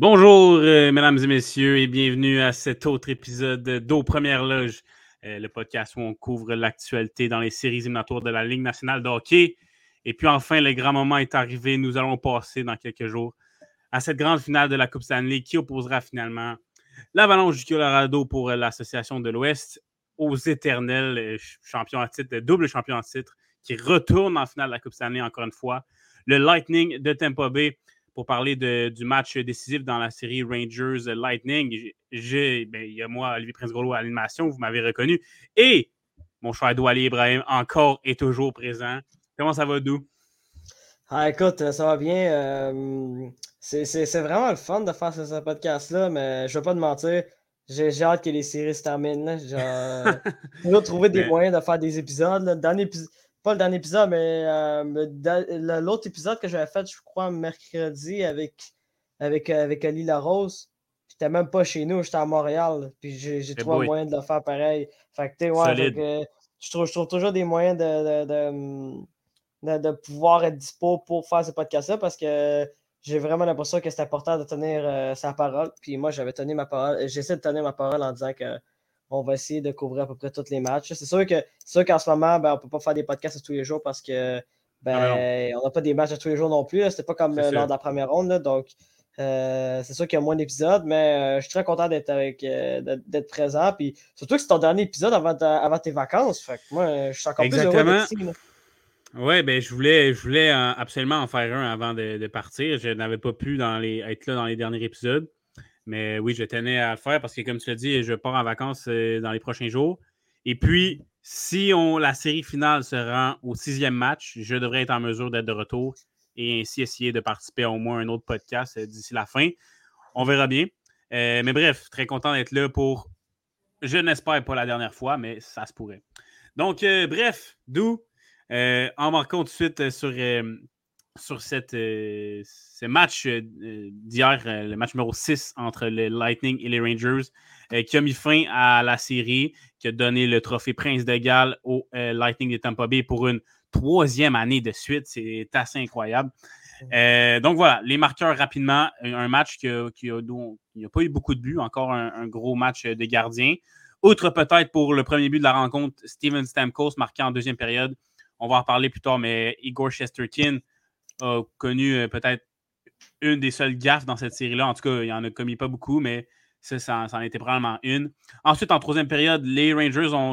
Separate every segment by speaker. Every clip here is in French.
Speaker 1: Bonjour, euh, mesdames et messieurs, et bienvenue à cet autre épisode d'Aux Premières Loges, euh, le podcast où on couvre l'actualité dans les séries éliminatoires de la Ligue nationale de hockey. Et puis enfin, le grand moment est arrivé. Nous allons passer dans quelques jours à cette grande finale de la Coupe Stanley qui opposera finalement l'Avalanche du Colorado pour l'Association de l'Ouest aux éternels euh, champions à titre, double champion à titre, qui retourne en finale de la Coupe Stanley encore une fois. Le Lightning de Tampa Bay pour parler du match décisif dans la série Rangers Lightning. J'ai, ben, il y a moi, Olivier Prince-Golo à l'animation, vous m'avez reconnu. Et mon cher Douali Ibrahim, encore et toujours présent. Comment ça va, Dou?
Speaker 2: Ah, écoute, ça va bien. Euh, c'est vraiment le fun de faire ce, podcast-là, mais je ne vais pas te mentir. J'ai hâte que les séries se terminent. J'ai trouver des moyens de faire des épisodes. Là. Dans pas le dernier épisode, mais euh, l'autre épisode que j'avais fait, je crois, mercredi avec, avec, euh, avec Ali Larose. J'étais même pas chez nous, j'étais à Montréal. Puis j'ai trouvé un moyen de le faire pareil. Fait que, ouais, je, trouve, je trouve toujours des moyens de, de, de, pouvoir être dispo pour faire ce podcast-là parce que j'ai vraiment l'impression que c'est important de tenir euh, sa parole. Puis moi, j'avais tenu ma parole. J'essaie de tenir ma parole en disant que on va essayer de couvrir à peu près tous les matchs. C'est sûr que qu'en ce moment, ben, on ne peut pas faire des podcasts tous les jours parce que ben, on n'a pas des matchs tous les jours non plus. C'était pas comme lors de la première ronde. donc, euh, c'est sûr qu'il y a moins d'épisodes, mais euh, je suis très content d'être avec euh, d'être présent. Puis surtout que c'est ton dernier épisode avant, avant tes vacances. Fait moi, je suis encore plus heureux ici.
Speaker 1: Oui, ben, je voulais, je voulais absolument en faire un avant de, partir. Je n'avais pas pu dans les, être là dans les derniers épisodes. Mais oui, je tenais à le faire parce que, comme tu l'as dit, je pars en vacances euh, dans les prochains jours. Et puis, si on, la série finale se rend au sixième match, je devrais être en mesure d'être de retour et ainsi essayer de participer à au moins un autre podcast euh, d'ici la fin. On verra bien. Euh, mais bref, très content d'être là pour, je n'espère pas la dernière fois, mais ça se pourrait. Donc, bref, d'où, en marquant tout de suite sur sur cette, euh, ce match euh, d'hier, euh, le match numéro 6 entre le Lightning et les Rangers, qui a mis fin à la série, qui a donné le trophée Prince de Galles au Lightning de Tampa Bay pour une troisième année de suite. C'est assez incroyable. donc voilà, les marqueurs rapidement. Un match qui n'a pas eu beaucoup de buts, encore un, gros match de gardien. Outre peut-être pour le premier but de la rencontre, Steven Stamkos marqué en deuxième période. On va en parler plus tard, mais Igor Shesterkin a connu euh, peut-être une des seules gaffes dans cette série-là. En tout cas, il en a commis pas beaucoup, mais ça, ça, en était probablement une. Ensuite, en troisième période, les Rangers ont,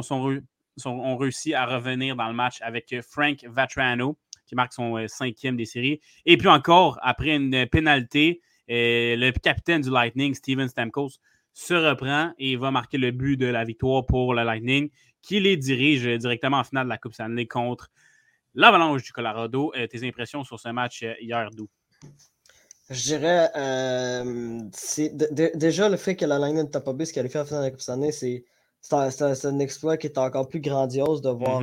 Speaker 1: ont réussi à revenir dans le match avec Frank Vatrano, qui marque son euh, cinquième des séries. Et puis encore, après une pénalité, euh, le capitaine du Lightning, Steven Stamkos, se reprend et va marquer le but de la victoire pour le Lightning, qui les dirige directement en finale de la Coupe Stanley contre l'Avalanche du Colorado. Euh, tes impressions sur ce match euh, hier, d'où?
Speaker 2: Je dirais, euh, c'est déjà le fait que la ligne de Tampa Bay se qualifie à la finale de la Coupe Stanley, c'est un, exploit qui est encore plus grandiose de voir,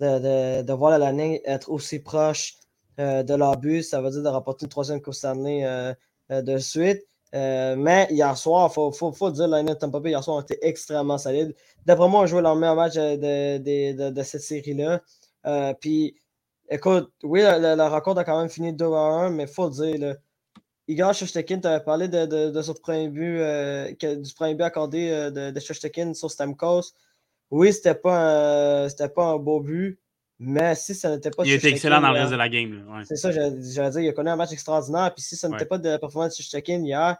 Speaker 2: mm-hmm. de, voir la ligne être aussi proche de leur but. Ça veut dire de rapporter une troisième Coupe Stanley de suite. mais hier soir, il faut, faut, faut, dire, la ligne de Tampa Bay hier soir a été extrêmement solide. D'après moi, on jouait leur meilleur match de, de cette série-là. Euh, puis, écoute, oui, la, rencontre a quand même fini 2 à 1, mais il faut le dire, là, Igor Shostakin, tu avais parlé de, de, de, son premier but, euh, du premier but accordé euh, de, de sur Stamkos. Oui, c'était pas, pas un beau but, mais si ça n'était pas.
Speaker 1: Il était excellent dans le reste de la game. Ouais.
Speaker 2: C'est ça, j'allais dire, il a connu un match extraordinaire. Puis si ça n'était pas de la performance de Shostakin hier,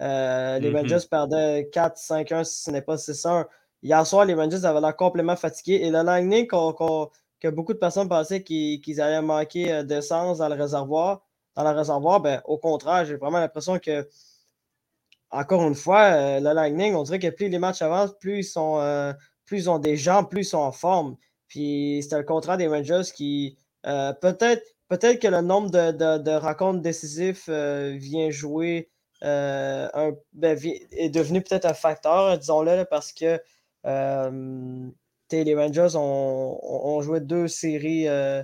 Speaker 2: les mm-hmm. Rangers perdaient 4-5-1, si ce n'est pas 6-1. Hier soir, les Rangers avaient l'air complètement fatigués. Et le Lightning qu'on beaucoup de personnes pensaient qu'ils allaient manquer euh, d'essence dans le réservoir. Dans le réservoir, ben, au contraire, j'ai vraiment l'impression que, encore une fois, euh, le Lightning, on dirait que plus les matchs avancent, plus ils, sont, euh, plus ils ont des jambes, plus ils sont en forme. Puis c'était le contraire des Rangers qui, peut-être peut que le nombre de, rencontres décisives vient jouer, ben, est devenu peut-être un facteur, disons-le, parce que les Rangers ont, joué deux séries, euh,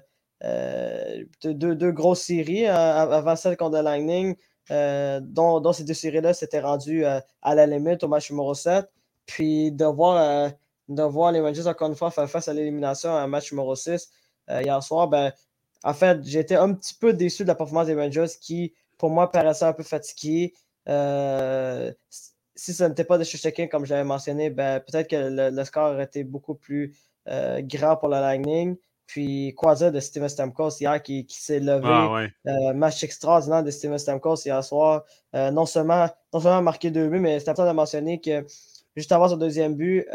Speaker 2: deux, grosses séries avant celle contre le Lightning. dont, ces deux séries-là s'étaient rendues à la limite au match numéro 7. Puis de voir, de voir les Rangers encore une fois faire face à l'élimination à un match numéro 6 hier soir, ben, en fait, j'étais un petit peu déçu de la performance des Rangers qui, pour moi, paraissait un peu fatigué. Euh, si ce n'était pas de Shushkin, comme j'avais mentionné, ben, peut-être que le, score aurait été beaucoup plus euh, grand pour la Lightning. Puis, quoi dire de Steven Stamkos hier qui, s'est levé. Ah, euh, match extraordinaire de Steven Stamkos hier soir. non, seulement, non seulement marqué deux buts, mais c'est important de mentionner que juste avant son deuxième but,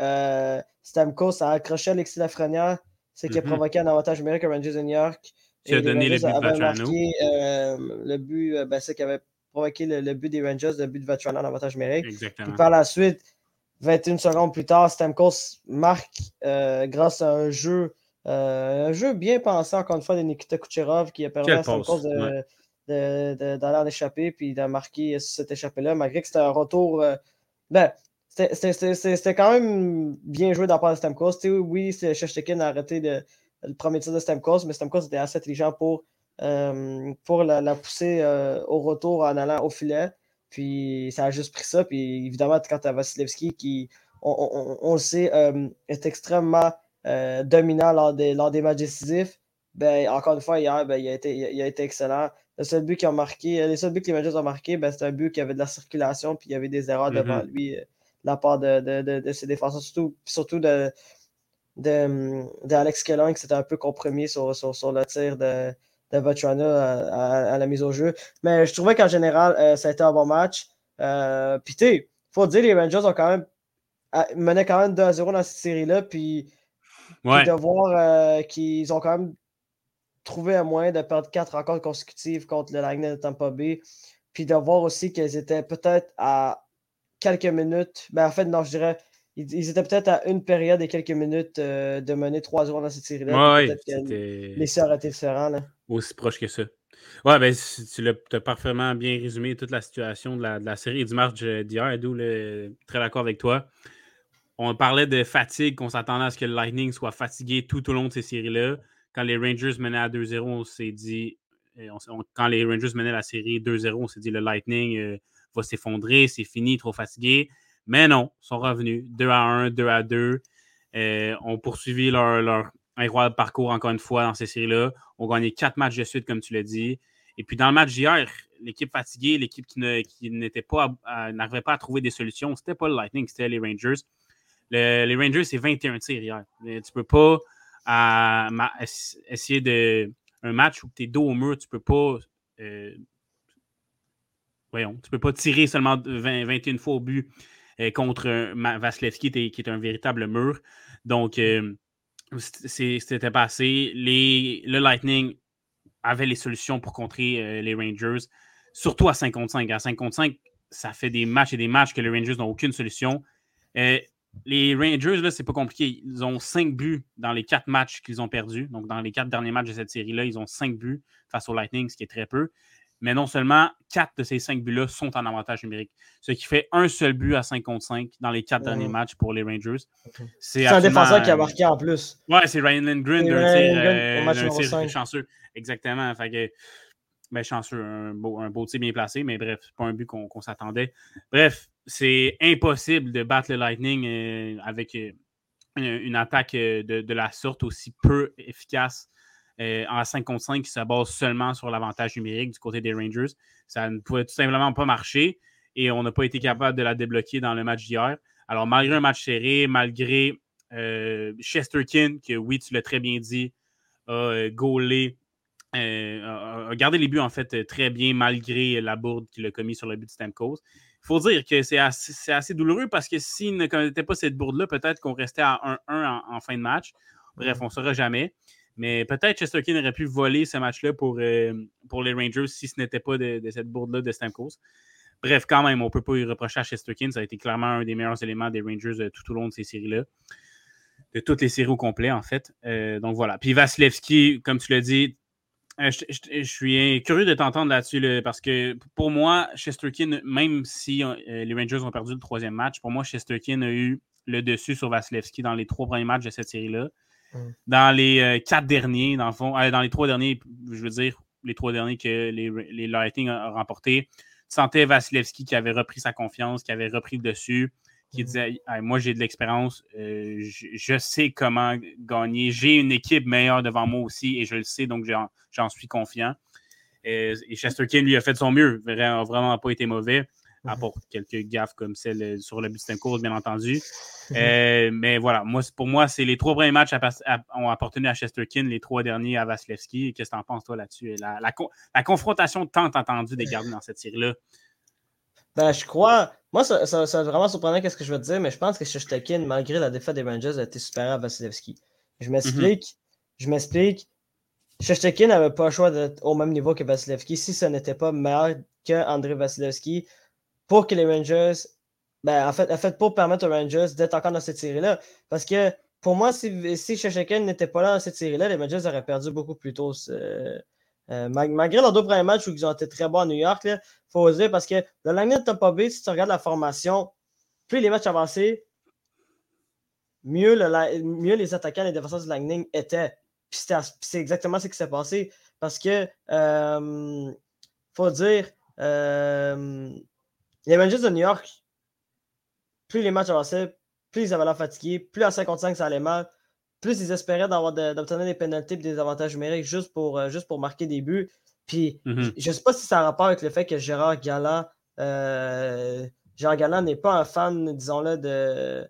Speaker 2: Stamkos a accroché Alexis Lafrenière, ce qui a mm-hmm. provoqué un avantage numérique à Rangers de New York.
Speaker 1: Qui a donné le but de
Speaker 2: marqué, le but, ben, c'est qui avait provoqué le, but des Rangers, le but de Vatrana en avantage numérique. Exactement. par la suite, 21 secondes plus tard, Stamkos marque euh, grâce à un jeu, euh, un jeu bien pensé, encore une fois, de Nikita Kucherov qui a permis à Stamkos d'aller de, en échapper puis de marquer cet échappé-là, malgré que c'était un retour. Euh, ben, c'était quand même bien joué de la part de Stamkos. oui, Shestekin a arrêté le premier tir de Stamkos, mais Stamkos était assez intelligent pour pour la, pousser euh, au retour en allant au filet. Puis ça a juste pris ça. Puis évidemment, quand tu as Vasilevski qui, on, le sait, euh, est extrêmement dominant lors des, lors des matchs décisifs, ben, encore une fois, hier, ben, il, a été, il, a été, excellent. Le seul but qu'ils ont marqué, les seuls buts que les Rangers ont marqué, ben, c'est un but qui avait de la circulation, puis il y avait des erreurs devant mm-hmm. lui de la part de, de, de, ses défenseurs, surtout, surtout de, de, Alex qui s'était un peu compromis sur, sur, sur le tir de, de Vatrana à, la mise au jeu. Mais je trouvais qu'en général, euh, ça a été un bon match. Euh, puis tu faut dire, les Rangers ont quand même mené quand même 2 à 0 dans cette série-là. Puis, de voir euh, qu'ils ont quand même trouvé un moyen de perdre 4 rencontres consécutives contre le Lightning de Tampa Bay. Puis de voir aussi qu'ils étaient peut-être à quelques minutes. Ben, en fait, non, je dirais ils, étaient peut-être à une période et quelques minutes de mener 3 0 dans cette série-là.
Speaker 1: Ouais,
Speaker 2: les sœurs étaient différents. Là
Speaker 1: aussi proche que ça. Ouais, ben, tu l'as parfaitement bien résumé toute la situation de la, série du match d'hier, d'où très d'accord avec toi. On parlait de fatigue, qu'on s'attendait à ce que le Lightning soit fatigué tout au long de ces séries-là. Quand les Rangers menaient à 2-0, on s'est dit. Euh, quand les Rangers menaient la série 2-0, on s'est dit le Lightning euh, va s'effondrer, c'est fini, trop fatigué. Mais non, ils sont revenus 2 à 1, 2 à 2. Euh, on poursuivi leur, leur, incroyable parcours encore une fois dans ces séries-là. On gagné quatre matchs de suite, comme tu l'as dit. Et puis dans le match d'hier, l'équipe fatiguée, l'équipe qui n'était pas n'arrivait pas à trouver des solutions, c'était pas le Lightning, c'était les Rangers. les Rangers, c'est 21 tirs hier. Tu peux pas essayer de un match où tu es dos au mur, tu peux pas. Euh, voyons, tu peux pas tirer seulement 21 fois au but contre Vasilevski qui est un véritable mur. Donc, euh, c'était passé. Le Lightning avait les solutions pour contrer euh, les Rangers, surtout à 55. À 55, ça fait des matchs et des matchs que les Rangers n'ont aucune solution. Euh, les Rangers, là, c'est pas compliqué. Ils ont cinq buts dans les quatre matchs qu'ils ont perdus. Donc, dans les quatre derniers matchs de cette série-là, ils ont cinq buts face au Lightning, ce qui est très peu. Mais non seulement quatre de ces cinq buts-là sont en avantage numérique, ce qui fait un seul but à 5 contre 5 dans les quatre derniers matchs pour les Rangers.
Speaker 2: C'est un défenseur qui a marqué en plus.
Speaker 1: Ouais, c'est Ryan Lindgren d'un tir, euh, chanceux. Exactement. Fait que, ben, chanceux, un beau, un beau tir bien placé, mais bref, pas un but qu'on s'attendait. Bref, c'est impossible de battre le Lightning euh, avec euh, une, attaque de, de, la sorte aussi peu efficace euh, en 5 contre 5 qui se base seulement sur l'avantage numérique du côté des Rangers. Ça ne pouvait tout simplement pas marcher et on n'a pas été capable de la débloquer dans le match d'hier. Alors, malgré un match serré, malgré euh, Chesterkin, que oui, tu l'as très bien dit, a euh, gaulé, a gardé les buts en fait très bien malgré la bourde qu'il a commis sur le but de Stamkos. Il faut dire que c'est assez, douloureux parce que s'il ne connaissait pas cette bourde-là, peut-être qu'on restait à 1-1 en, fin de match. Bref, on ne saura jamais. Mais peut-être Chesterkin aurait pu voler ce match-là pour, euh, pour les Rangers si ce n'était pas de, cette bourde-là de Stamkos. Bref, quand même, on ne peut pas y reprocher à Chesterkin. Ça a été clairement un des meilleurs éléments des Rangers euh, tout au long de ces séries-là. De toutes les séries au complet, en fait. Euh, donc voilà. Puis Vasilevski, comme tu l'as dit, je, suis curieux de t'entendre là-dessus parce que pour moi, Chesterkin, même si les Rangers ont perdu le troisième match, pour moi, Chesterkin a eu le dessus sur Vasilevski dans les trois premiers matchs de cette série-là. Mm. dans les quatre derniers, dans le fond, dans les trois derniers, je veux dire, les trois derniers que les, les Lightning ont remportés, tu sentais Vasilevski qui avait repris sa confiance, qui avait repris le dessus, qui mm. disait Moi, j'ai de l'expérience, je, sais comment gagner, j'ai une équipe meilleure devant moi aussi et je le sais, donc j'en suis confiant. Et, Chesterkin, lui, a fait de son mieux, n'a vraiment pas été mauvais à mhm. quelques gaffes comme celle sur le but course, bien entendu. Mhm. Euh, mais voilà, moi, pour moi, c'est les trois premiers matchs ont appartenu à Chesterkin, les trois derniers à Vasilevski. Qu'est-ce que tu en penses, toi, là-dessus? La, la, confrontation tant attendue des gardiens dans cette série-là.
Speaker 2: Ben, je crois. Moi, ça, ça, vraiment surprenant qu'est-ce que je veux te dire, mais je pense que Chesterkin, malgré la défaite des Rangers, a été supérieur à Vasilevski. Je m'explique. Mhm. Je m'explique. N'avait pas le choix d'être au même niveau que Vasilevski si ce n'était pas meilleur que André Vasilevski pour que les Rangers, ben, en, fait, en fait, pour permettre aux Rangers d'être encore dans cette série-là. Parce que pour moi, si, si n'était pas là dans cette série-là, les Rangers auraient perdu beaucoup plus tôt. Euh, malgré leurs deux premiers matchs où ils ont été très bons à New York, il faut oser parce que le Lightning de Tampa Bay, si tu regardes la formation, plus les matchs avançaient, mieux, le, mieux les attaquants et les défenseurs du Lightning étaient. Puis c'est exactement ce qui s'est passé. Parce que, euh, faut dire, euh, les Rangers de New York, plus les matchs avançaient, plus ils avaient l'air fatigués, plus à 55 ça allait mal, plus ils espéraient d'obtenir des pénalités et des avantages numériques juste pour, euh, juste pour marquer des buts. Puis mm-hmm. je ne sais pas si ça a rapport avec le fait que Gérard Galland, euh, Gérard Galland n'est pas un fan, disons-le, de,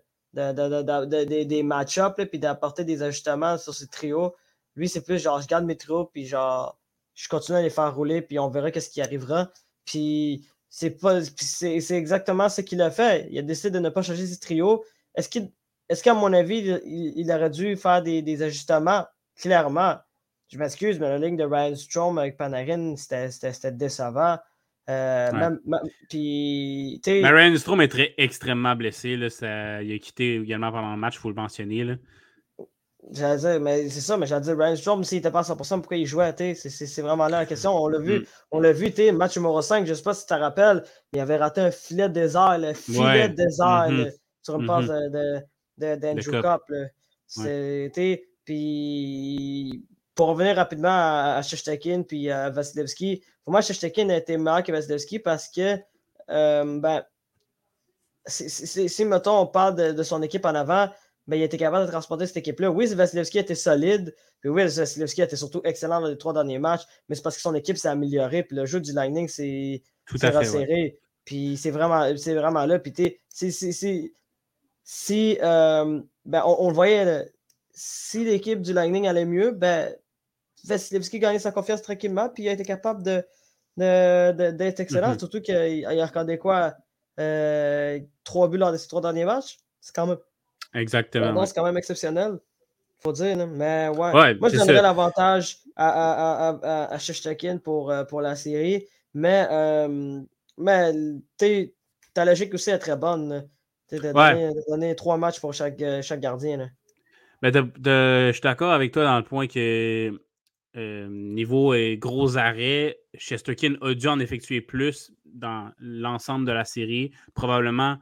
Speaker 2: des match-ups puis d'apporter des ajustements sur ces trios. Lui, c'est plus genre je garde mes trios puis genre je continue à les faire rouler puis on verra qu'est-ce qui arrivera. Puis c'est pas c'est exactement ce qu'il a fait. Il a décidé de ne pas changer ses trios. Est-ce qu'à mon avis, il, aurait dû faire des, ajustements? Clairement. Je m'excuse, mais la ligne de Ryan Strom avec Panarin, c'était décevant. Euh, puis,
Speaker 1: mais Ryan Strom est très extrêmement blessé. Là, ça, il a quitté également pendant le match, il faut le mentionner. Là.
Speaker 2: J'allais dire, mais c'est ça, mais j'allais dire, Ryan Strom, s'il n'était pas à 100%, pourquoi il jouait, c'est vraiment là la question. On l'a vu, mm. on l'a vu, match numéro 5, je ne sais pas si tu te rappelles, il avait raté un filet de désert, le filet de désert, mm-hmm. sur une passe mm-hmm. de, d'Andrew Cup. C'était, puis pour revenir rapidement à, à Shestekin puis à Vasilevski, pour moi, Shestekin a été meilleur que Vasilevski parce que, euh, ben, si, mettons, on parle de, de son équipe en avant, mais il était capable de transporter cette équipe-là. Oui, Vasilevski était solide, puis oui, Vasilevski était surtout excellent dans les trois derniers matchs, mais c'est parce que son équipe s'est améliorée, puis le jeu du Lightning s'est resserré. Puis c'est vraiment, vraiment là. Puis si, si, si euh, ben, on, le voyait, si l'équipe du Lightning allait mieux, ben, Vasilevski gagnait sa confiance tranquillement, puis il a été capable de, d'être excellent, mm-hmm. surtout qu'il a regardé quoi, euh, trois buts lors de ces trois derniers matchs. C'est quand même
Speaker 1: Exactement.
Speaker 2: C'est quand même exceptionnel. Faut dire, Mais ouais. Moi, je donnerais l'avantage à, à, à, pour, euh, pour la série. Mais, euh, mais ta logique aussi est très bonne. Tu as donné, trois matchs pour chaque, euh, chaque gardien.
Speaker 1: Ben, je suis d'accord avec toi dans le point que niveau gros arrêt, Chesterkin a dû en effectuer plus dans l'ensemble de la série. Probablement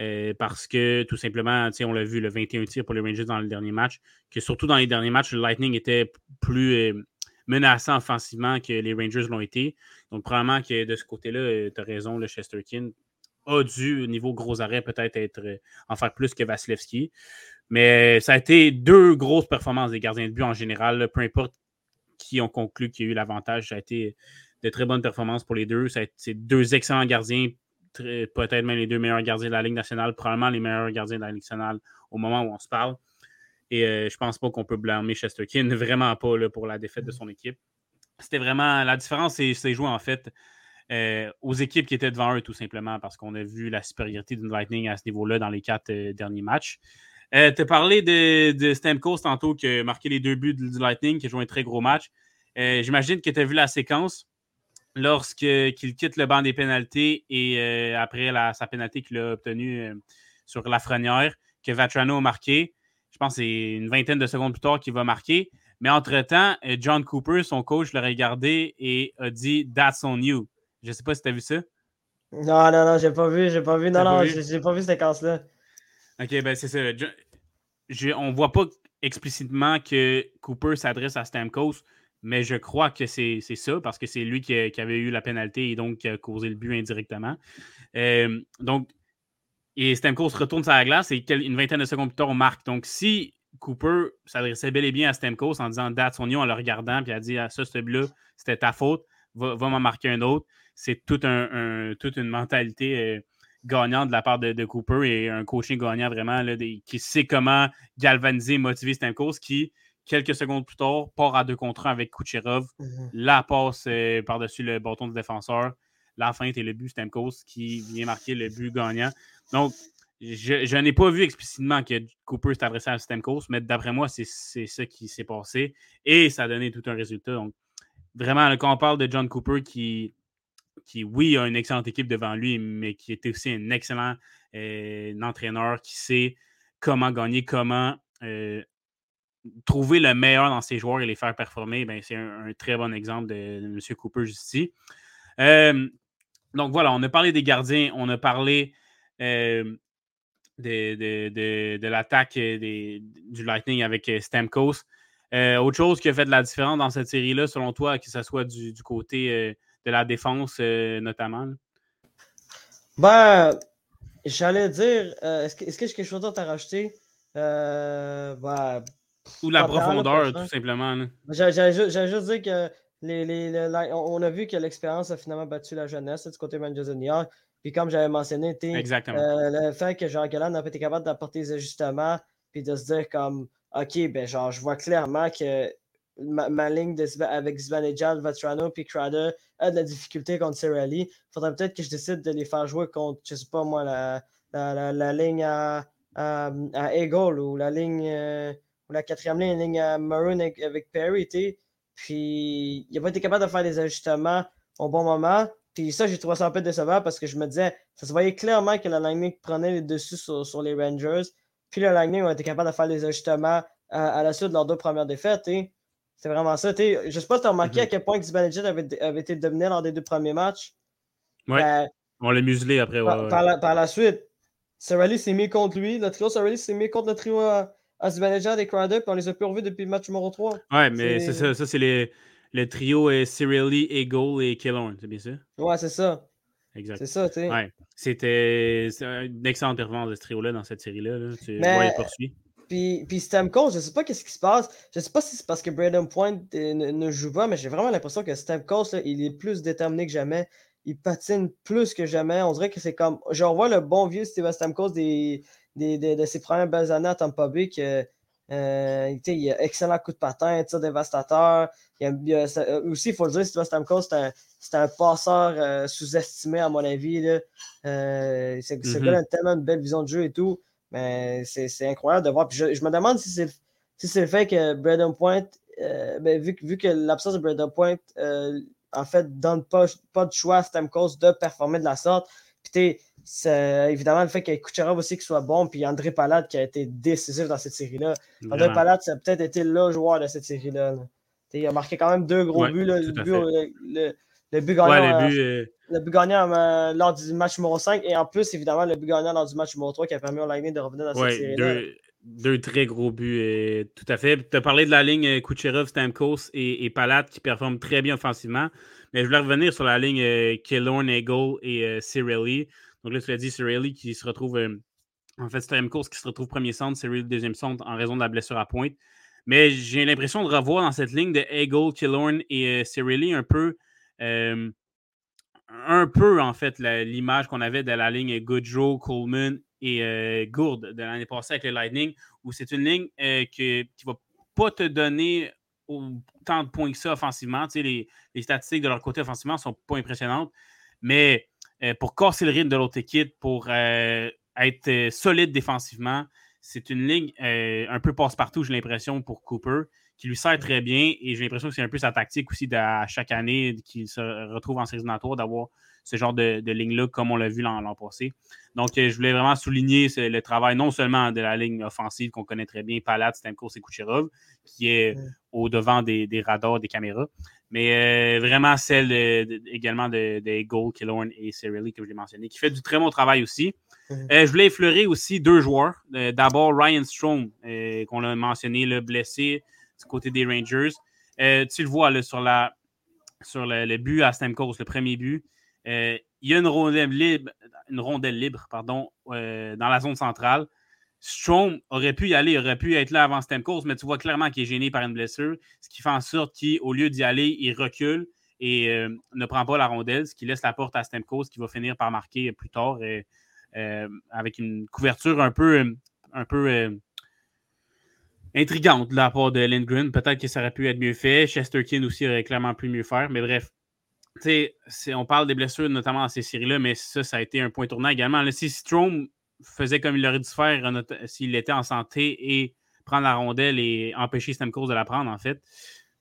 Speaker 1: euh, parce que tout simplement, on l'a vu, le 21 tirs pour les Rangers dans le dernier match, que surtout dans les derniers matchs, le Lightning était plus euh, menaçant offensivement que les Rangers l'ont été. Donc, probablement que de ce côté-là, euh, tu as raison, le Chesterkin a dû, au niveau gros arrêt, peut-être être, en faire plus que Vasilevski. Mais ça a été deux grosses performances des gardiens de but en général. peu importe qui ont conclu qu'il y a eu l'avantage, ça a été de très bonnes performances pour les deux. C'est deux excellents gardiens peut-être même les deux meilleurs gardiens de la Ligue nationale, probablement les meilleurs gardiens de la Ligue nationale au moment où on se parle. Et euh, je pense pas qu'on peut blâmer Chesterkin, vraiment pas là, pour la défaite de son équipe. C'était vraiment. La différence, c'est joué en fait euh, aux équipes qui étaient devant eux, tout simplement, parce qu'on a vu la supériorité du Lightning à ce niveau-là dans les quatre euh, derniers matchs. tu as parlé de, de Stamkos tantôt qui a marqué les deux buts du Lightning, qui a joué un très gros match. J'imagine que tu as vu la séquence lorsqu'il quitte le banc des pénalités et euh, après sa pénalité qu'il a obtenue euh, sur la frenière, que Vatrano a marqué. Je pense que c'est une vingtaine de secondes plus tard qu'il va marquer. Mais entre-temps, euh, John Cooper, son coach, l'a regardé et a dit That's on you. Je ne sais pas si tu as vu ça.
Speaker 2: Non, non, non, j'ai pas vu, j'ai pas vu. Non, non, j'ai pas vu cette séquence-là.
Speaker 1: Ok, ben c'est ça. on voit pas explicitement que Cooper s'adresse à Stamkos, mais je crois que c'est ça parce que c'est lui qui, avait eu la pénalité et donc qui a causé le but indirectement. Euh, donc, et Stamkos retourne sur la glace et une vingtaine de secondes plus tard, on marque. Donc, si Cooper s'adressait bel et bien à Stamkos en disant date son en le regardant, puis a dit ah, ça, ce but-là, c'était ta faute, va, m'en marquer un autre. C'est un, toute une mentalité euh, gagnante de la part de, Cooper et un coaching gagnant vraiment là, qui sait comment galvaniser, motiver Stamkos qui, quelques secondes plus tard, part à deux contre un avec Kucherov. Mhm. La passe euh, par-dessus le bâton du défenseur. La feinte et le but Stamkos qui vient marquer le but gagnant. Donc, je, n'ai pas vu explicitement que Cooper s'est adressé à Stamkos, mais d'après moi, c'est ça qui s'est passé et ça a donné tout un résultat. Donc, vraiment, quand on parle de John Cooper qui, qui, oui, a une excellente équipe devant lui, mais qui est aussi un excellent euh, entraîneur qui sait comment gagner, comment euh, trouver le meilleur dans ses joueurs et les faire performer, ben, c'est un, très bon exemple de, M. Cooper ici. Euh, donc voilà, on a parlé des gardiens, on a parlé de, l'attaque du Lightning avec euh, Stamkos. Euh, autre chose qui a fait de la différence dans cette série-là, selon toi, que ce soit du, côté euh, de la défense notamment?
Speaker 2: Ben, j'allais dire, est-ce que, j'ai quelque chose d'autre à rajouter? Ben,
Speaker 1: Ou la profondeur, tout simplement.
Speaker 2: J'allais juste dire que les, on a vu que l'expérience a finalement battu la jeunesse du côté Manchester New York. Puis comme j'avais mentionné, euh, le fait que Jean Galland n'a pas été capable d'apporter des ajustements, puis de se dire comme OK, ben genre, je vois clairement que ma, ligne de, avec Zvanejad, Vatrano puis Crowder a de la difficulté contre Cirelli. Il faudrait peut-être que je décide de les faire jouer contre, je sais pas moi, la, la, ligne à, à, Eagle ou la ligne euh, ou la quatrième ligne, la ligne à Maroon avec Perry, Puis il n'a pas été capable de faire des ajustements au bon moment. Puis ça, j'ai trouvé ça un peu décevant parce que je me disais, ça se voyait clairement que la Lightning prenait les dessus sur, les Rangers. Puis le Lightning a été capable de faire des ajustements à, la suite de leurs deux premières défaites. C'est vraiment ça. Je ne sais pas si tu as remarqué à mhm. quel point Zibanejad avait, avait été dominé lors des deux premiers matchs.
Speaker 1: Ouais. Ben, on l'a muselé après.
Speaker 2: Par, la, suite, Sarali s'est mis contre lui. Le trio Sarali s'est mis contre le trio à, à et Crowder. Puis on les a plus revus depuis le match numéro 3.
Speaker 1: Ouais, mais c'est ça. Ça, c'est les le trio est Cyril Eagle et Killorn, c'est bien ça?
Speaker 2: Ouais, c'est ça.
Speaker 1: Exact.
Speaker 2: C'est ça, tu sais.
Speaker 1: Ouais. C'était une excellente performance de ce trio-là dans cette série-là. Là. Tu Mais... poursuit.
Speaker 2: Puis, puis Stamkos, je sais pas qu'est-ce qui se passe. Je sais pas si c'est parce que Braden Point euh, ne, joue pas, mais j'ai vraiment l'impression que Stamkos, là, il est plus déterminé que jamais. Il patine plus que jamais. On dirait que c'est comme. Je revois le bon vieux Steven Stamkos des, des, de ses premières belles années à Tampa Bay. Que, euh, il a excellent coup de patin, tir dévastateur. Il euh, aussi, il faut le dire, Steven Stamkos, c'est un, passeur euh, sous-estimé, à mon avis. Là. Euh, c'est mm -hmm. a tellement une belle vision de jeu et tout. Mais c'est incroyable de voir. Puis je, me demande si c'est si le fait que Braden Point, ben, vu, vu, que l'absence de Braden Point, en fait, donne pas, pas de choix à Stamkos de performer de la sorte. Puis c'est évidemment le fait qu'il y ait Kucherov aussi qui soit bon, puis André Palade qui a été décisif dans cette série-là. André Palade, ça a peut-être été le joueur de cette série-là. Il a marqué quand même deux gros buts. le, but, le, le, but gagnant, euh, le but gagnant euh, lors du match numéro 5 et en plus, évidemment, le but gagnant lors du match numéro 3 qui a permis au Lightning de revenir dans cette série-là.
Speaker 1: Deux, deux, très gros buts, euh, tout à fait. Tu as parlé de la ligne Kucherov, Stamkos et, et Palat qui performent très bien offensivement. Mais je voulais revenir sur la ligne euh, Killorn, Eagle et Cirelli. Donc là, tu l'as dit, Cirelli qui se retrouve. en fait, Stamkos qui se retrouve premier centre, Cirelli deuxième centre en raison de la blessure à pointe. Mais j'ai l'impression de revoir dans cette ligne de Eagle, Killorn et euh, un peu, un peu en fait, l'image qu'on avait de la ligne Goodrow, Coleman et euh, Gourde de l'année passée avec le Lightning, où c'est une ligne euh, qui ne va pas te donner autant de points que ça offensivement. les, statistiques de leur côté offensivement ne sont pas impressionnantes, mais euh, pour casser le rythme de l'autre équipe, pour être solide défensivement, c'est une ligne euh, un peu passe-partout, j'ai l'impression, pour Cooper, qui lui sert très bien. Et j'ai l'impression que c'est un peu sa tactique aussi à chaque année qu'il se retrouve en éliminatoires d'avoir ce genre de, ligne-là, comme on l'a vu l'an passé. Donc, euh, je voulais vraiment souligner le travail non seulement de la ligne offensive qu'on connaît très bien, Palat, Stamkos et Kucherov, qui est au devant des, radars, des caméras, mais euh, vraiment celle également de, de Eagle, Killorn et Cyrilli, que je l'ai mentionné, qui fait du très bon travail aussi. Euh, je voulais effleurer aussi deux joueurs. D'abord, Ryan Strom, qu'on a mentionné, le blessé du côté des Rangers. tu le vois là, sur, la, sur le, but à Stamkos, le premier but. Euh, il y a une rondelle libre, pardon, euh, dans la zone centrale. Strom aurait pu y aller, aurait pu être là avant Stamkos, mais tu vois clairement qu'il est gêné par une blessure, ce qui fait en sorte qu'au lieu d'y aller, il recule et euh, ne prend pas la rondelle, ce qui laisse la porte à Stamkos qui va finir par marquer plus tard avec une couverture un peu, un peu intrigante de la part de Lindgren. Peut-être que ça aurait pu être mieux fait. Chesterkin aussi aurait clairement pu mieux faire, mais bref, on parle des blessures, notamment dans ces séries-là, mais ça, ça a été un point tournant également. si Strom faisait comme il aurait dû faire s'il était en santé et prendre la rondelle et empêcher Stamkos de la prendre, en fait,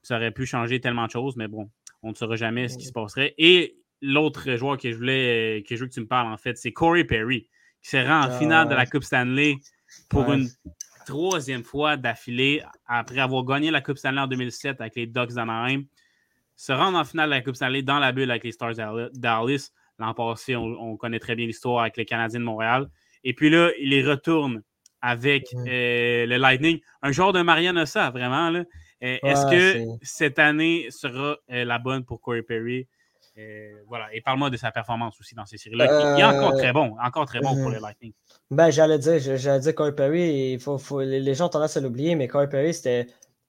Speaker 1: ça aurait pu changer tellement de choses, mais bon, on ne saura jamais ce qui se passerait. Et l'autre joueur que je voulais que je veux que tu me parles, en fait, c'est Corey Perry, qui s'est rendu en ah, finale de la Coupe Stanley pour une troisième fois d'affilée après avoir gagné la Coupe Stanley en 2007 avec les Ducks d'Anaheim se rendre en finale de la Coupe Stanley dans la bulle avec les Stars Dallas. L'an passé, on, connaît très bien l'histoire avec les Canadiens de Montréal. Et puis là, il les retourne avec euh, le Lightning. Un genre de Marianne Ossa, vraiment. Euh, est-ce que cette année sera euh, la bonne pour Corey Perry? voilà. Et parle-moi de sa performance aussi dans ces séries-là. Il est encore très bon, encore très bon pour le Lightning.
Speaker 2: Ben, j'allais dire, j'allais dire Corey Perry, il faut, les gens ont tendance à l'oublier, mais Corey Perry, c'était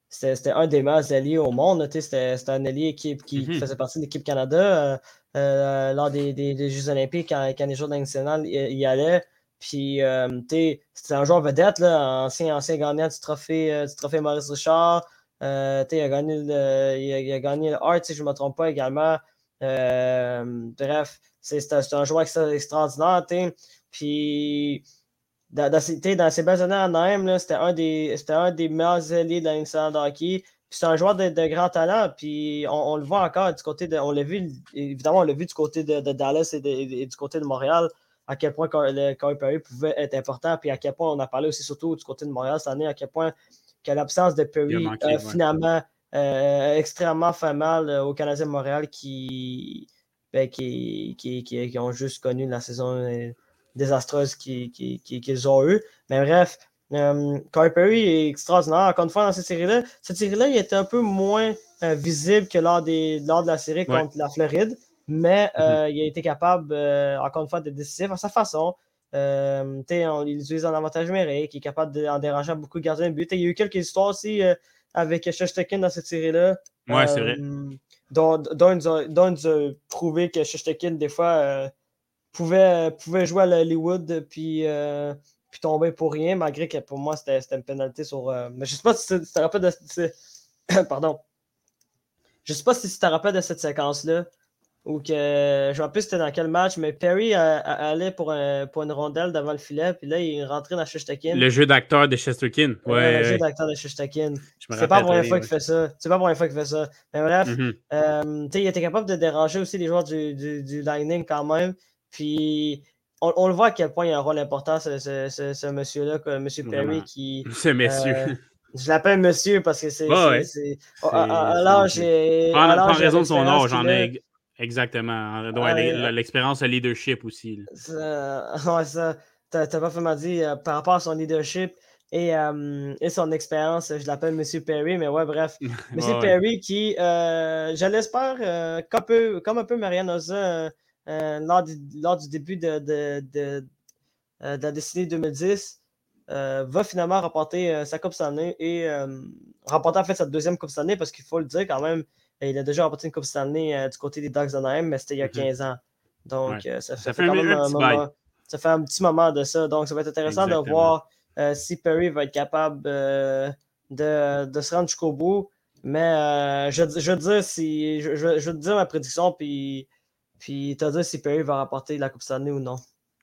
Speaker 2: c'était un des meilleurs alliés au monde. C'était un allié qui, qui mm-hmm. faisait partie de l'équipe Canada euh, euh, lors des, des, Jeux Olympiques quand, quand les Jeux nationaux y, y allaient. Puis, euh, c'était un joueur vedette, là, ancien, ancien gagnant du trophée, du trophée Maurice Richard. il, a gagné le, il, a, gagné le Hart, si je ne me trompe pas également. bref, c'est un joueur extraordinaire. Puis, dans, dans, dans ses belles années en Anaheim, c'était un, des, un des meilleurs alliés de la nationale de hockey. C'est un joueur de, de, grand talent, puis on, le voit encore du côté de. On l'a vu, évidemment, on l'a vu du côté de, de Dallas et, du côté de Montréal, à quel point le Corey Perry pouvait être important, puis à quel point on a parlé aussi surtout du côté de Montréal cette année, à quel point que l'absence de Perry a finalement euh, extrêmement fait mal aux Canadiens de Montréal qui, ben, qui, qui, qui, ont juste connu la saison euh, désastreuse qu'ils ont eu. Mais bref, euh, Perry est extraordinaire. Encore une fois, dans cette série-là, cette série-là, il était un peu moins euh, visible que lors, des, lors de la série contre la Floride, mais euh, mhm. il a été capable, euh, encore une fois, d'être décisif à sa façon. on utilise un avantage numérique, il est capable d'en déranger beaucoup de gardiens de but. il y a eu quelques histoires aussi avec Shostakin dans cette série-là.
Speaker 1: Ouais, c'est vrai.
Speaker 2: Dont, dont, nous a, prouvé que Shostakin, des fois, pouvait, pouvait jouer à Hollywood puis, euh, puis tomber pour rien, malgré que pour moi, c'était une pénalité sur. Euh, mais je sais pas si tu te rappelles de. Pardon. Je sais pas si tu te rappelles de cette séquence-là. Ou que. Je ne sais plus c'était dans quel match, mais Perry allait pour, pour une rondelle devant le filet, puis là, il est rentré dans Shustakin.
Speaker 1: Le jeu d'acteur de Chesterkin. Ouais,
Speaker 2: le jeu d'acteur de Shustakin. C'est pas la première fois qu'il fait ça. C'est pas la première fois qu'il fait ça. Mais bref, mm-hmm. euh, il était capable de déranger aussi les joueurs du, du, du Lightning quand même. Puis on, le voit à quel point il a un rôle important, ce, ce, ce, monsieur-là, M. Perry, qui.
Speaker 1: Ce monsieur. Euh,
Speaker 2: je l'appelle monsieur parce que c'est.
Speaker 1: alors, j'ai. Prends, raison de son âge, j'en ai. Exactement. L'expérience de leadership aussi.
Speaker 2: ouais, ça. T'as pas fait dit euh, par rapport à son leadership et, euh, et son expérience, je l'appelle Monsieur Perry, mais ouais, bref. Monsieur Perry qui, je l'espère, comme, un peu, comme un peu Marianne Oza, lors, du, lors, du, début de, de, de, euh, de la décennie 2010, euh, va finalement remporter sa Coupe Stanley et remporter en fait sa deuxième Coupe Stanley parce qu'il faut le dire quand même, il a déjà remporté une Coupe Stanley du côté des Ducks d'Anaheim, mais c'était il y a 15 mhm. ans. Donc, ça, fait, quand même un, moment, ça fait un petit moment de ça. Donc, ça va être intéressant de voir si Perry va être capable de, de, se rendre jusqu'au bout. Mais je, je, veux dire si, je, je, je, veux dire ma prédiction, puis puis, t'as dit si Perry va remporter la Coupe Stanley ou non.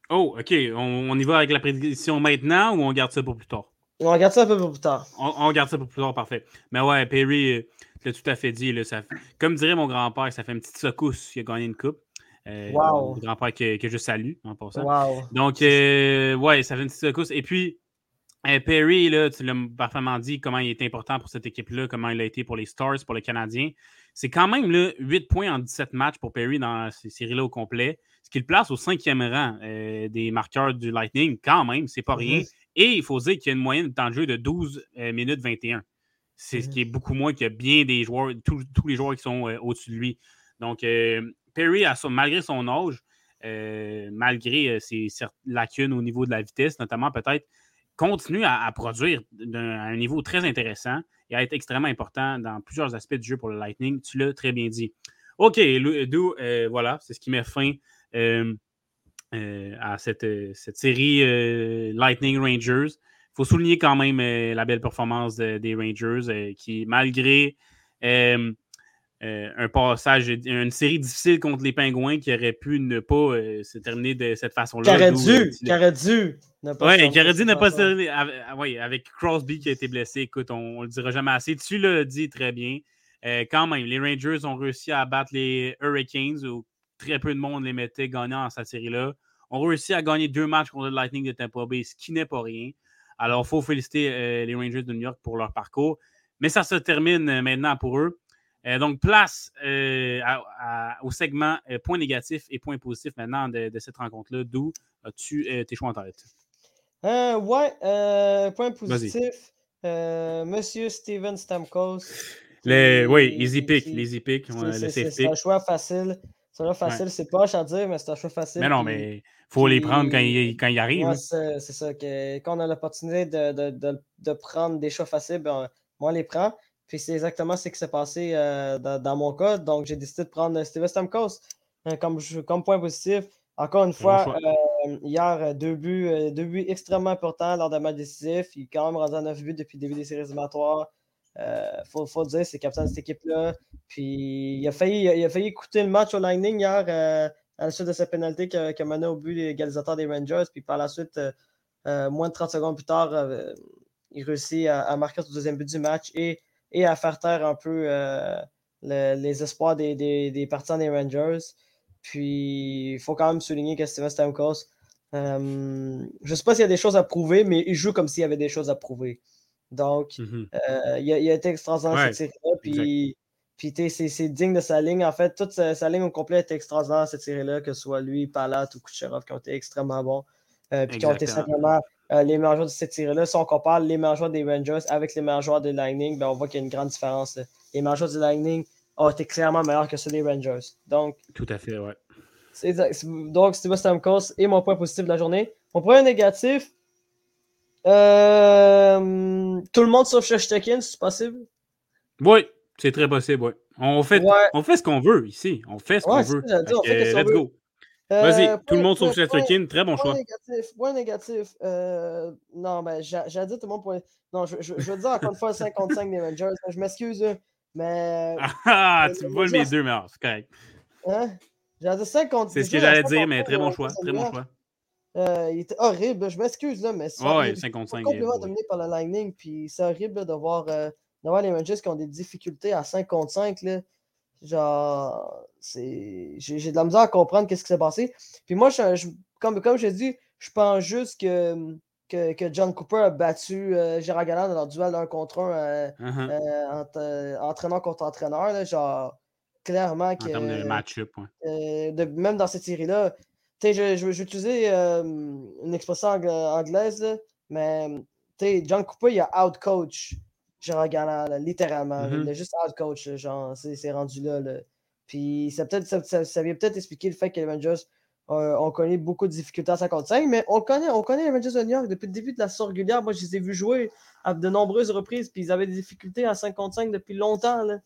Speaker 1: Oh, OK. On, y va avec la prédiction maintenant ou on garde ça pour plus tard?
Speaker 2: On regarde ça un peu plus tard.
Speaker 1: On, regarde ça pour plus tard, parfait. Mais ouais, Perry, tu l'as tout à fait dit. Là, ça, comme dirait mon grand-père, ça fait une petite secousse qu'il a gagné une coupe. Euh,
Speaker 2: wow.
Speaker 1: Mon grand-père que, que, je salue en passant.
Speaker 2: Wow.
Speaker 1: Donc, euh, ouais, ça fait une petite secousse. Et puis, euh, Perry, là, tu l'as parfaitement dit, comment il est important pour cette équipe-là, comment il a été pour les Stars, pour les Canadiens. C'est quand même là, 8 points en 17 matchs pour Perry dans ces séries-là au complet, ce qui le place au cinquième rang euh, des marqueurs du Lightning. Quand même, c'est pas rien. Mm-hmm. Et il faut dire qu'il y a une moyenne de temps de jeu de 12 euh, minutes 21. C'est ce mm-hmm. qui est beaucoup moins que bien des joueurs, tous, les joueurs qui sont au-dessus de lui. Donc, Perry, malgré son âge, malgré ses lacunes au niveau de la vitesse, notamment peut-être, continue à, produire à un niveau très intéressant et à être extrêmement important dans plusieurs aspects du jeu pour le Lightning. Tu l'as très bien dit. OK, d'où, euh, voilà, c'est ce qui met fin euh, euh, à cette, série Lightning Rangers. Il faut souligner quand même la belle performance des Rangers qui, malgré euh, un passage, une série difficile contre les Pingouins qui aurait pu ne pas euh, se terminer de cette façon-là.
Speaker 2: Qui aurait dû, qui aurait dû
Speaker 1: dû ne pas terminer. Oui, avec Crosby qui a été blessé, écoute, on ne le dira jamais assez. Tu l'as dit très bien. Euh, quand même, les Rangers ont réussi à battre les Hurricanes où très peu de monde les mettait gagnants dans cette série-là. On réussi à gagner deux matchs contre le Lightning de Tampa Bay, ce qui n'est pas rien. Alors, il faut féliciter les Rangers de New York pour leur parcours. Mais ça se termine maintenant pour eux. Euh, donc, place euh, au segment euh, points négatifs et points positifs maintenant de, cette rencontre-là. D'où as-tu tes choix en tête?
Speaker 2: Ouais, point positif. Monsieur Steven Stamkos.
Speaker 1: oui, easy pick. Les pick.
Speaker 2: C'est un choix facile. C'est un choix facile. C'est pas à dire, mais c'est un choix facile.
Speaker 1: Mais non, mais il faut les prendre quand ils quand il arrivent.
Speaker 2: Hein. c'est ça. Que, quand on a l'opportunité de, de, de, prendre des choix faciles, ben, moi, on les prend. Puis c'est exactement ce qui s'est passé euh, dans, mon cas. Donc, j'ai décidé de prendre Steven Stamkos euh, comme, comme point positif. Encore une fois, euh, hier, deux buts, deux buts extrêmement importants lors d'un match décisif. Il est quand même rendu à 9 buts depuis le début des séries éliminatoires. Il faut, faut, dire, c'est capitaine de cette équipe-là. Puis il a, failli, il a failli écouter le match au Lightning hier à la suite de sa pénalité qui a, mené au but l'égalisateur des Rangers. Puis par la suite, moins de 30 secondes plus tard, il réussit à, marquer son deuxième but du match et à faire taire un peu euh, les espoirs des, des, partisans des Rangers. Puis, il faut quand même souligner que Steven Stamkos, euh, je ne sais pas s'il y a des choses à prouver, mais il joue comme s'il y avait des choses à prouver. Donc, mhm. euh, il, a, été extraordinaire cette série-là. Puis, puis c'est digne de sa ligne. En fait, toute sa, ligne au complet est extraordinaire cette série-là, que ce soit lui, Palat ou Kucherov, qui ont été extrêmement bons. puis qui ont été simplement euh, les meilleurs joueurs de cette série-là. Si on compare les meilleurs joueurs des Rangers avec les meilleurs joueurs de Lightning, ben on voit qu'il y a une grande différence. Les meilleurs joueurs du Lightning ont été clairement meilleurs que ceux des Rangers. Donc,
Speaker 1: Tout à fait, ouais.
Speaker 2: Donc, Steve Stamkos est mon point positif de la journée. Mon point négatif, euh, tout le monde sauf Shoshtekin, c'est possible?
Speaker 1: Oui, c'est très possible, oui. On fait, on fait ce qu'on veut ici. On fait ce qu'on veut. let's go. Vas-y, tout le monde sauf Shesterkin, très bon choix.
Speaker 2: Négatif, point négatif. Euh, non, ben, j'ai dit tout le monde point. Non, je, je, je veux dire encore une fois 55 des Rangers. Je m'excuse, mais.
Speaker 1: Ah, tu vois mes deux, mais c'est correct.
Speaker 2: Hein? J'ai dit 50.
Speaker 1: C'est ce que j'allais dire, mais très bon choix. Très bon choix.
Speaker 2: Euh, il était horrible. Je m'excuse, là, mais
Speaker 1: c'est. ouais, 55.
Speaker 2: complètement dominé par le Lightning. Puis c'est horrible de voir, euh, de voir les Rangers qui ont des difficultés à 55. Là. Genre, c'est j'ai de la misère à comprendre qu'est-ce qui s'est passé. Puis moi, je, comme, comme je dit, je pense juste que, que, John Cooper a battu euh, Gérard Galland dans leur duel d'un contre un, euh, uh-huh. euh, entre, entraîneur contre entraîneur. genre, clairement que. En
Speaker 1: termes de match-up,
Speaker 2: Même dans cette série-là. Je, je, je, vais utiliser une expression anglaise, mais John Cooper, il a out-coach Gérard Galland, littéralement. Il mm-hmm. a juste out-coach, genre, c'est rendu là. là. Puis ça, peut ça, ça, vient peut-être expliquer le fait que les Rangers ont connu beaucoup de difficultés à 55, mais on connaît, on connaît les Rangers de New York depuis le début de la saison régulière. Moi, je les ai vus jouer à de nombreuses reprises, puis ils avaient des difficultés à 55 depuis longtemps. Là.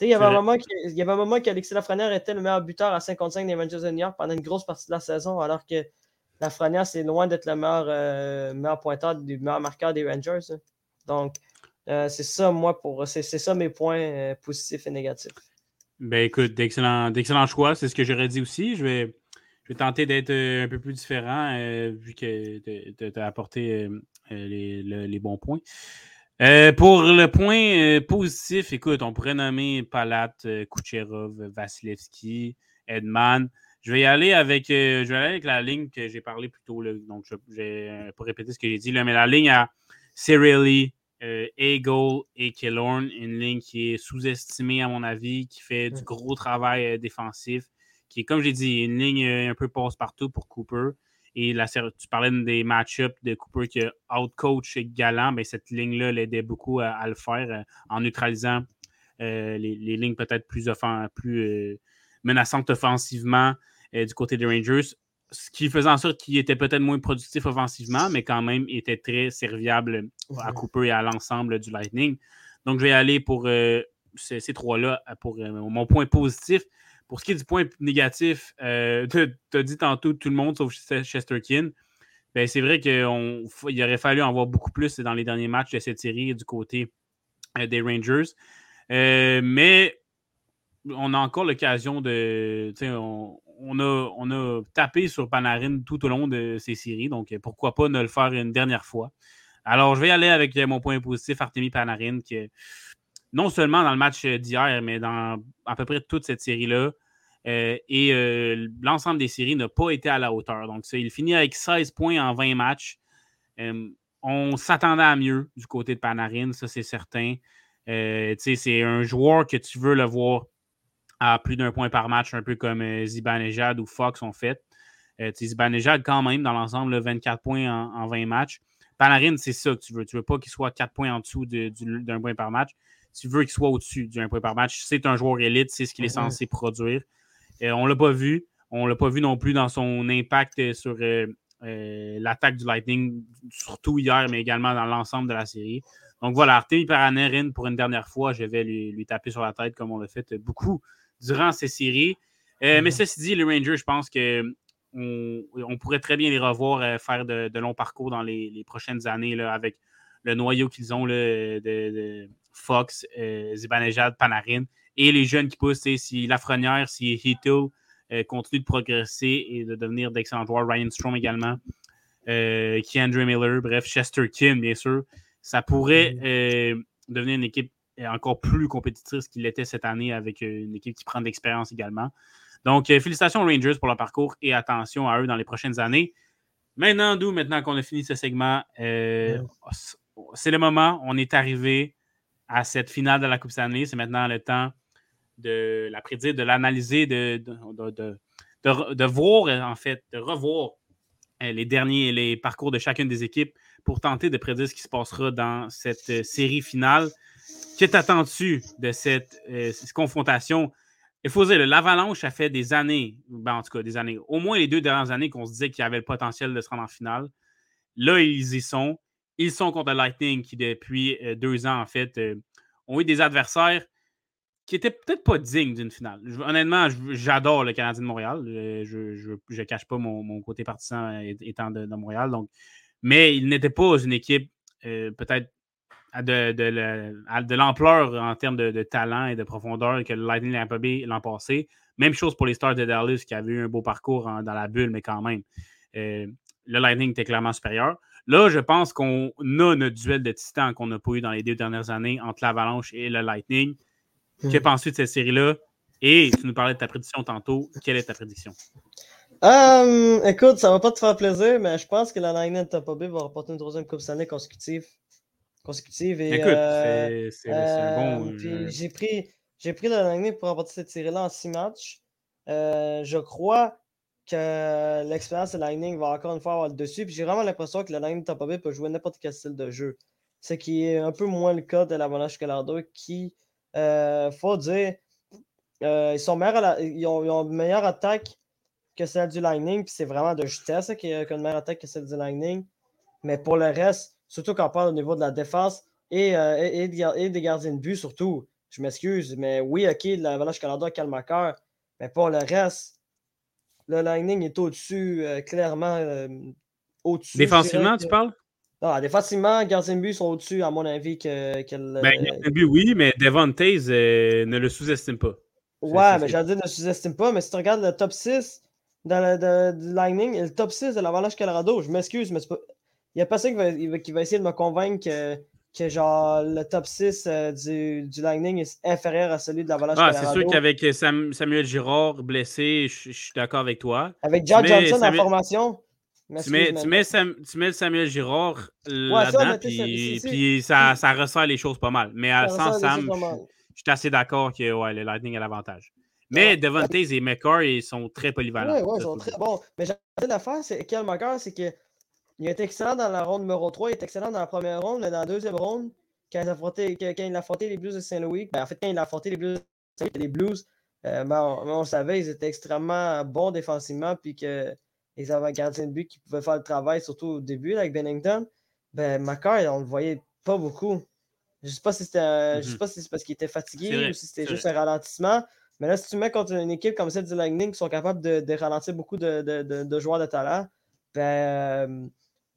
Speaker 2: Il y, avait un moment qu'Alexis Lafrenière était le meilleur buteur à 55 des Rangers de New York pendant une grosse partie de la saison, alors que Lafrenière, c'est loin d'être le meilleur, euh, meilleur pointeur, le meilleur marqueur des Rangers. Donc, euh, c'est ça, moi, pour c'est ça mes points euh, positifs et négatifs.
Speaker 1: Ben écoute, d'excellents choix, c'est ce que j'aurais dit aussi. Je vais, je vais tenter d'être un peu plus différent vu que tu as apporté les, bons points. Pour le point positif, écoute, on pourrait nommer Palat, Kucherov, Vasilevski, Edman. Je vais y aller avec, je vais aller avec la ligne que j'ai parlé plus tôt. donc, je, vais pas répéter ce que j'ai dit, là, mais la ligne à Cirelli, euh, Eagle et Killorn, une ligne qui est sous-estimée à mon avis, qui fait du gros travail euh, défensif, qui est, comme j'ai dit, une ligne euh, un peu passe-partout pour Cooper. Et tu parlais des match-ups de Cooper qui a out-coach galant, mais cette ligne-là l'aidait beaucoup à, le faire en neutralisant les, lignes peut-être plus, plus menaçantes offensivement du côté des Rangers ce qui faisait en sorte qu'il était peut-être moins productif offensivement, mais quand même était très serviable à Cooper et à l'ensemble du Lightning. Donc, je vais aller pour euh, ces, trois-là pour euh, mon point positif. Pour ce qui est du point négatif, euh, tu as dit tantôt tout le monde sauf Chesterkin. Ben, c'est vrai qu'il aurait fallu en voir beaucoup plus dans les derniers matchs de cette série du côté des Rangers. mais on a encore l'occasion de. On, on, a, on a tapé sur Panarin tout au long de ces séries, donc pourquoi pas ne le faire une dernière fois. Alors, je vais y aller avec mon point positif, Artemi Panarin, qui non seulement dans le match d'hier, mais dans à peu près toute cette série-là. Euh, et euh, l'ensemble des séries n'a pas été à la hauteur. Donc, il finit avec 16 points en 20 matchs. Euh, on s'attendait à mieux du côté de Panarin, ça c'est certain. c'est un joueur que tu veux le voir à plus d'un point par match, un peu comme euh, Zibanejad ou Fox ont fait. Euh, Zibanejad, quand même, dans l'ensemble, 24 points en, 20 matchs. Panarin, c'est ça que tu veux. Tu veux pas qu'il soit 4 points en dessous d'un point par match. Tu veux qu'il soit au-dessus d'un point par match. C'est un joueur élite, c'est ce qu'il est censé produire. Euh, on ne l'a pas vu. On ne l'a pas vu non plus dans son impact sur l'attaque du Lightning, surtout hier, mais également dans l'ensemble de la série. Donc voilà, Artemi Panarin, pour une dernière fois, je vais lui, lui taper sur la tête comme on l'a fait beaucoup durant ces séries. Euh, mais mhm. ceci dit, les Rangers, je pense qu'on on pourrait très bien les revoir euh, faire de, longs parcours dans les, prochaines années là, avec le noyau qu'ils ont de, Fox, euh, Zibanejad, Panarin et les jeunes qui poussent. Si Lafrenière, si Heatle continue de progresser et de devenir d'excellents joueurs, Ryan Strom également, euh, Andrew Miller, bref, Chester Kim, bien sûr, ça pourrait mhm. devenir une équipe encore plus compétitif qu'il l'était cette année avec euh, une équipe qui prend de l'expérience également. Donc, euh, félicitations aux Rangers pour leur parcours et attention à eux dans les prochaines années. Maintenant, d'où, maintenant qu'on a fini ce segment, euh, c'est le moment. On est arrivé à cette finale de la Coupe Stanley. C'est maintenant le temps de la prédire, de l'analyser, de, de, voir, en fait, de revoir les derniers les parcours de chacune des équipes pour tenter de prédire ce qui se passera dans cette série finale. Qu'est-ce attendu de cette, euh, confrontation? Il faut dire, l'Avalanche, a fait des années, ben, en tout cas des années, au moins les deux dernières années qu'on se disait qu'il y avait le potentiel de se rendre en finale. Là, ils y sont. Ils sont contre le Lightning qui, depuis euh, deux ans, en fait, euh, ont eu des adversaires qui n'étaient peut-être pas dignes d'une finale. honnêtement, j'adore le Canadien de Montréal. Je ne cache pas mon, côté partisan étant de, Montréal. Donc, mais il n'était pas une équipe peut-être de, l'ampleur en termes de, talent et de profondeur que le Lightning a l'an passé. Même chose pour les Stars de Dallas qui avaient eu un beau parcours dans la bulle, mais quand même. Euh, le Lightning était clairement supérieur. Là, je pense qu'on a notre duel de titans qu'on n'a pas eu dans les deux dernières années entre l'Avalanche et le Lightning. Hmm. Que penses-tu de cette série-là? Et tu nous parlais de ta prédiction tantôt. Quelle est ta prédiction?
Speaker 2: Euh, écoute, ça va pas te faire plaisir, mais je pense que la Lightning de Tampa Bay va remporter une troisième Coupe Stanley consécutive consécutive. Et,
Speaker 1: Écoute, euh, c'est un bon.
Speaker 2: Euh, j'ai pris, pris le Lightning pour remporter cette série-là en six matchs. Euh, je crois que l'expérience de Lightning va encore une fois avoir le dessus. Puis j'ai vraiment l'impression que le Lightning Tampa Bay peut jouer n'importe quel style de jeu. Ce qui est un peu moins le cas de l'Avalanche Colorado qui, euh, faut dire, ils, sont meilleurs ils, ont, une meilleure attaque que celle du Lightning. Puis c'est vraiment de justesse qui a une meilleure attaque que celle du Lightning. Mais pour le reste, surtout quand on parle au niveau de la défense et, euh, et, des gardiens de but, surtout. Je m'excuse, mais oui, OK, l'Avalanche Canada calme à cœur, mais pour le reste, le Lightning est au-dessus, euh, clairement euh, au-dessus.
Speaker 1: Défensivement, tu parles?
Speaker 2: Non, défensivement, gardiens de but sont au-dessus, à mon avis, que, que
Speaker 1: le. Ben, de but, oui, mais Devon Taze ne le sous-estime pas.
Speaker 2: Ouais, mais j'allais dire ne sous-estime pas, mais si tu regardes le top 6 dans le, de, Lightning le top 6 de l'Avalanche Colorado, je m'excuse, mais c'est pas il y a personne qui va, qui va essayer de me convaincre que, que genre le top 6 euh, du, du Lightning est inférieur à celui de l'Avalanche.
Speaker 1: Ah, c'est sûr qu'avec Sam- Samuel Girard blessé, je suis d'accord avec toi.
Speaker 2: Avec John Johnson en formation?
Speaker 1: Tu mets, tu, mets Sam- tu mets le Samuel Girard
Speaker 2: ça,
Speaker 1: là-dedans, puis, ça, ça resserre les choses pas mal. Mais
Speaker 2: Ça
Speaker 1: sans Sam, je suis assez d'accord que ouais, le Lightning a l'avantage. Mais
Speaker 2: Ouais.
Speaker 1: Devontae et McCarr, ils sont très polyvalents.
Speaker 2: Oui, oui,
Speaker 1: Ça,
Speaker 2: ils sont très bons. Mais j'ai envie d'affaire, c'est Kel McCarr, c'est que il été excellent dans la ronde numéro 3, il est excellent dans la première ronde, mais dans la deuxième ronde, quand il a affronté, quand il a affronté les Blues de Saint-Louis, ben, en fait, quand il a affronté les Blues de Saint-Louis, les Blues, euh, ben, on, ben, on savait ils étaient extrêmement bons défensivement, puis qu'ils avaient un gardien de but qui pouvait faire le travail, surtout au début là, avec Bennington. Ben, McCarr, on le voyait pas beaucoup. Je sais pas si c'était un- je sais
Speaker 1: Mhm.
Speaker 2: pas si c'est parce qu'il était fatigué
Speaker 1: vrai,
Speaker 2: ou si c'était juste un ralentissement. Mais là, si tu mets contre une équipe comme celle du Lightning qui sont capables de, de ralentir beaucoup de, de- de- de joueurs de talent, ben, euh,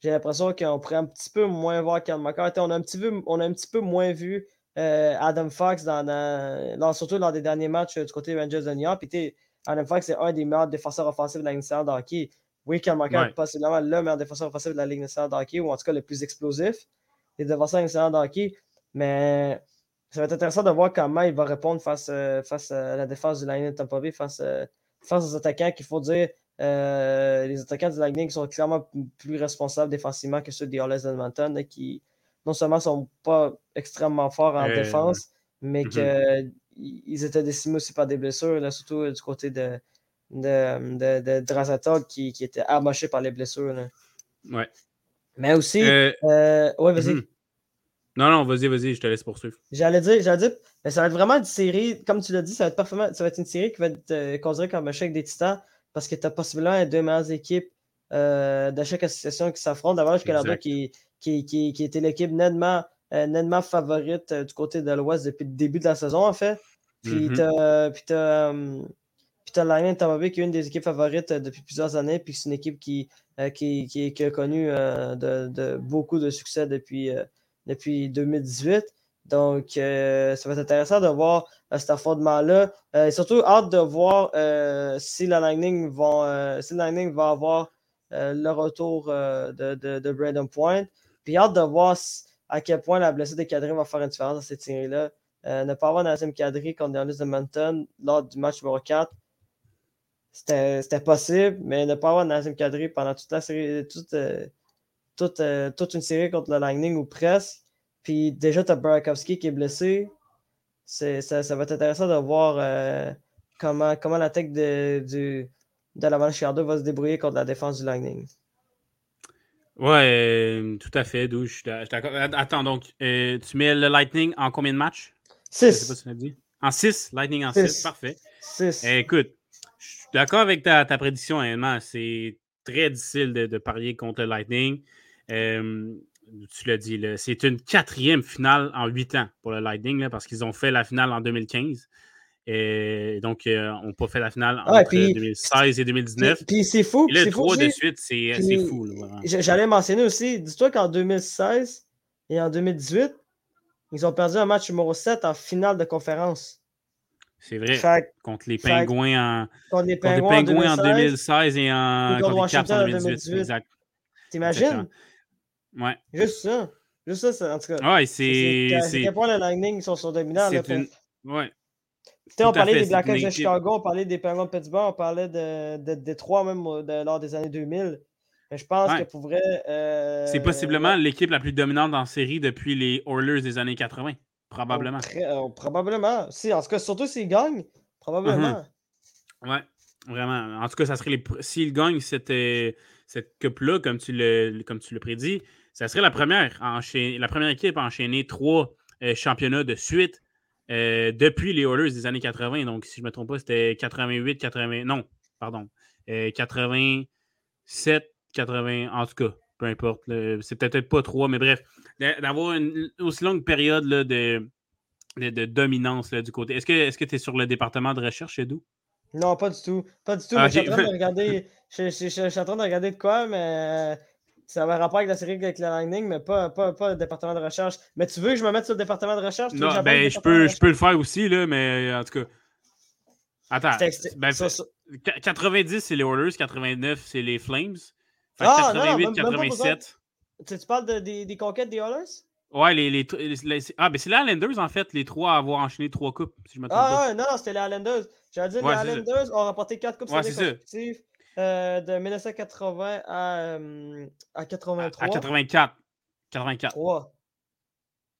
Speaker 2: j'ai l'impression qu'on pourrait un petit peu moins voir Cal McCarr. On a un petit peu, on a un petit peu moins vu euh, Adam Fox, dans, surtout lors des derniers matchs euh, du côté Rangers de New York. Puis, Adam Fox, c'est un des meilleurs défenseurs offensifs de la Ligue nationale de hockey. Oui, McCarr
Speaker 1: Ouais.
Speaker 2: est possiblement le meilleur défenseur offensif de la Ligue nationale de hockey, ou en tout cas le plus explosif des défenseurs nationaux de hockey. Mais ça va être intéressant de voir comment il va répondre face, euh, face à la défense du Lightning de Tampa Bay, face, face aux attaquants qu'il faut dire. Euh, les attaquants du Lightning sont clairement plus responsables défensivement que ceux des Oilers d'Edmonton, là, qui non seulement sont pas extrêmement forts en
Speaker 1: Euh,
Speaker 2: défense, mais
Speaker 1: Mhm.
Speaker 2: qu'ils étaient décimés aussi par des blessures, là, surtout euh, du côté de, de, de, de Draisaitl, qui, qui était amoché par les blessures. là.
Speaker 1: Ouais.
Speaker 2: Mais aussi,
Speaker 1: Euh,
Speaker 2: euh, ouais, vas-y.
Speaker 1: mhm. Non, non, vas-y, vas-y, je te laisse poursuivre.
Speaker 2: J'allais dire, j'allais dire, mais ça va être vraiment une série, comme tu l'as dit, ça va être parfaitement, ça va être une série qui va être euh, considérée comme un chèque des titans parce que tu as possiblement les deux meilleures équipes euh, de chaque association qui s'affrontent. D'abord, Canada
Speaker 1: Exact.
Speaker 2: qui, qui, qui, qui était l'équipe nettement, euh, nettement favorite euh, du côté de l'Ouest depuis le début de la saison, en fait. Puis t'as Lightning de Tampa Bay qui est une des équipes favorites depuis plusieurs années, puis c'est une équipe qui, qui, a connu de, de beaucoup de succès depuis, depuis 2018. Donc, euh, ça va être intéressant de voir euh, cet affrontement-là. Euh, et surtout, hâte de voir si la Lightning euh, si Lightning va avoir le retour de, Brandon Point. Puis hâte de voir à quel point la blessure des quadrilles va faire une différence dans cette série-là. Ne pas avoir deuxième quadrille contre Oilers de Mountain lors du match numéro 4, c'était possible, mais ne pas avoir deuxième quadrille pendant toute la série, toute, toute une série contre le Lightning ou presque. Puis déjà, tu as Burakovsky qui est blessé. C'est- Ça, ça va être intéressant de voir euh, comment, comment l'attaque de, du, de la va se débrouiller contre la défense du Lightning.
Speaker 1: Ouais, euh, tout à fait, Dou, je suis d'a- je suis d'accord. Attends, donc, euh, tu mets le Lightning en combien de matchs? Je sais pas
Speaker 2: 6.
Speaker 1: si tu l'as dit. En 6, Lightning en
Speaker 2: Six.
Speaker 1: 6, parfait.
Speaker 2: 6.
Speaker 1: Eh, écoute, je suis d'accord avec ta, ta prédiction, honnêtement. C'est très difficile de, de parier contre le Lightning. Euh, tu l'as dit, là, c'est une quatrième finale en huit ans pour le Lightning, là, parce qu'ils ont fait la finale en 2015. Et donc, euh, on n'a pas fait la finale
Speaker 2: Ouais,
Speaker 1: entre
Speaker 2: puis-
Speaker 1: 2016 et 2019.
Speaker 2: Puis, puis c'est fou.
Speaker 1: Et
Speaker 2: puis
Speaker 1: là,
Speaker 2: c'est fou
Speaker 1: trois de suite, c'est fou.
Speaker 2: J'allais mentionner aussi, dis-toi qu'en 2016 et en 2018, ils ont perdu un match numéro 7 en finale de conférence.
Speaker 1: C'est vrai.
Speaker 2: Fait
Speaker 1: Contre les
Speaker 2: Fait-
Speaker 1: Pingouins en,
Speaker 2: contre les
Speaker 1: contre les
Speaker 2: Pingouins en
Speaker 1: Pingouins en
Speaker 2: 2016,
Speaker 1: 2016 et en
Speaker 2: contre
Speaker 1: contre les Caps
Speaker 2: Washington
Speaker 1: en
Speaker 2: en
Speaker 1: 2018.
Speaker 2: 2018.
Speaker 1: Exact.
Speaker 2: t'imagines?
Speaker 1: Ouais.
Speaker 2: Juste ça. Juste ça, en tout cas.
Speaker 1: Ouais,
Speaker 2: c'est-
Speaker 1: c'est.
Speaker 2: quel point le Lightning sont, sont dominants. là, pour-.
Speaker 1: Ouais.
Speaker 2: On
Speaker 1: Tout à
Speaker 2: parlait
Speaker 1: fait,
Speaker 2: des Blackhawks de Chicago, on parlait des Penguins de Pittsburgh, on parlait de, de Détroit même de- lors des années 2000. Mais je pense
Speaker 1: Ouais.
Speaker 2: que pour vrai. euh,
Speaker 1: C'est possiblement l'équipe la plus dominante en série depuis les Oilers des années 80.
Speaker 2: on-
Speaker 1: Probablement.
Speaker 2: très- euh, probablement. Si, en tout cas, surtout s'ils gagnent, probablement.
Speaker 1: Ouais, vraiment. En tout cas, ça serait les. S'ils gagnent cette, euh, cette coupe-là, comme tu le comme tu le prédis, ça serait la première, la première équipe à enchaîner trois euh, championnats de suite euh, depuis les Oilers des années 80. Donc, si je ne me trompe pas, c'était 88, 80. Non, pardon. Euh, 87, 80. En tout cas, peu importe. C'est peut-être pas trois, mais bref. d'a- D'avoir une aussi longue période là, de, de, de dominance là, du côté. Est-ce que tu es sur le département de recherche, Edou?
Speaker 2: Non, pas du tout. Pas du tout.
Speaker 1: Ah,
Speaker 2: mais je suis en train de regarder. Je, je- je- je suis en train de regarder de quoi, mais euh, ça avait rapport avec la série avec le Lightning, mais pas, pas, pas le département de recherche. Mais tu veux que je me mette sur le département de recherche?
Speaker 1: Non, ben, je peux, je peux le faire aussi, là, mais en tout cas. Attends. ben,
Speaker 2: ça- ça-
Speaker 1: qu- 90, c'est les Oilers, 89, c'est les Flames. Fait que
Speaker 2: Ah, non,
Speaker 1: 88,
Speaker 2: même- même pas besoin.
Speaker 1: 87.
Speaker 2: Tu, parles de, des, des, conquêtes des Oilers?
Speaker 1: Ouais, les, les, ah, ben c'est les Islanders, en fait, les trois à avoir enchaîné trois coupes, si je me trompe
Speaker 2: ah, non, c'était les Islanders. J'allais dire, ouais, les Islanders ont remporté quatre coupes ouais, consécutives euh, de 1980 à, euh, à 83.
Speaker 1: À, 84. 84. 3.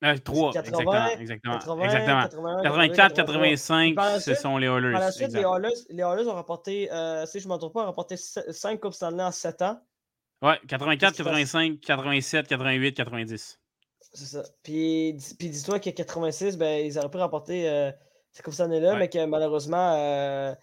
Speaker 1: Euh, 3, exactement. Exactement. 80, exactement. 84, 85, ce sont les Oilers.
Speaker 2: Par la suite, les Oilers, les Oilers, ont remporté, euh, si je ne me trompe pas, ont remporté 5 Coupes Stanley en 7 ans.
Speaker 1: Ouais, 84, 85, 87, 88, 90.
Speaker 2: C'est ça. Puis, puis dis-toi qu'à 86, ben, ils auraient pu remporter euh, ces Coupes Stanley-là, mais que malheureusement,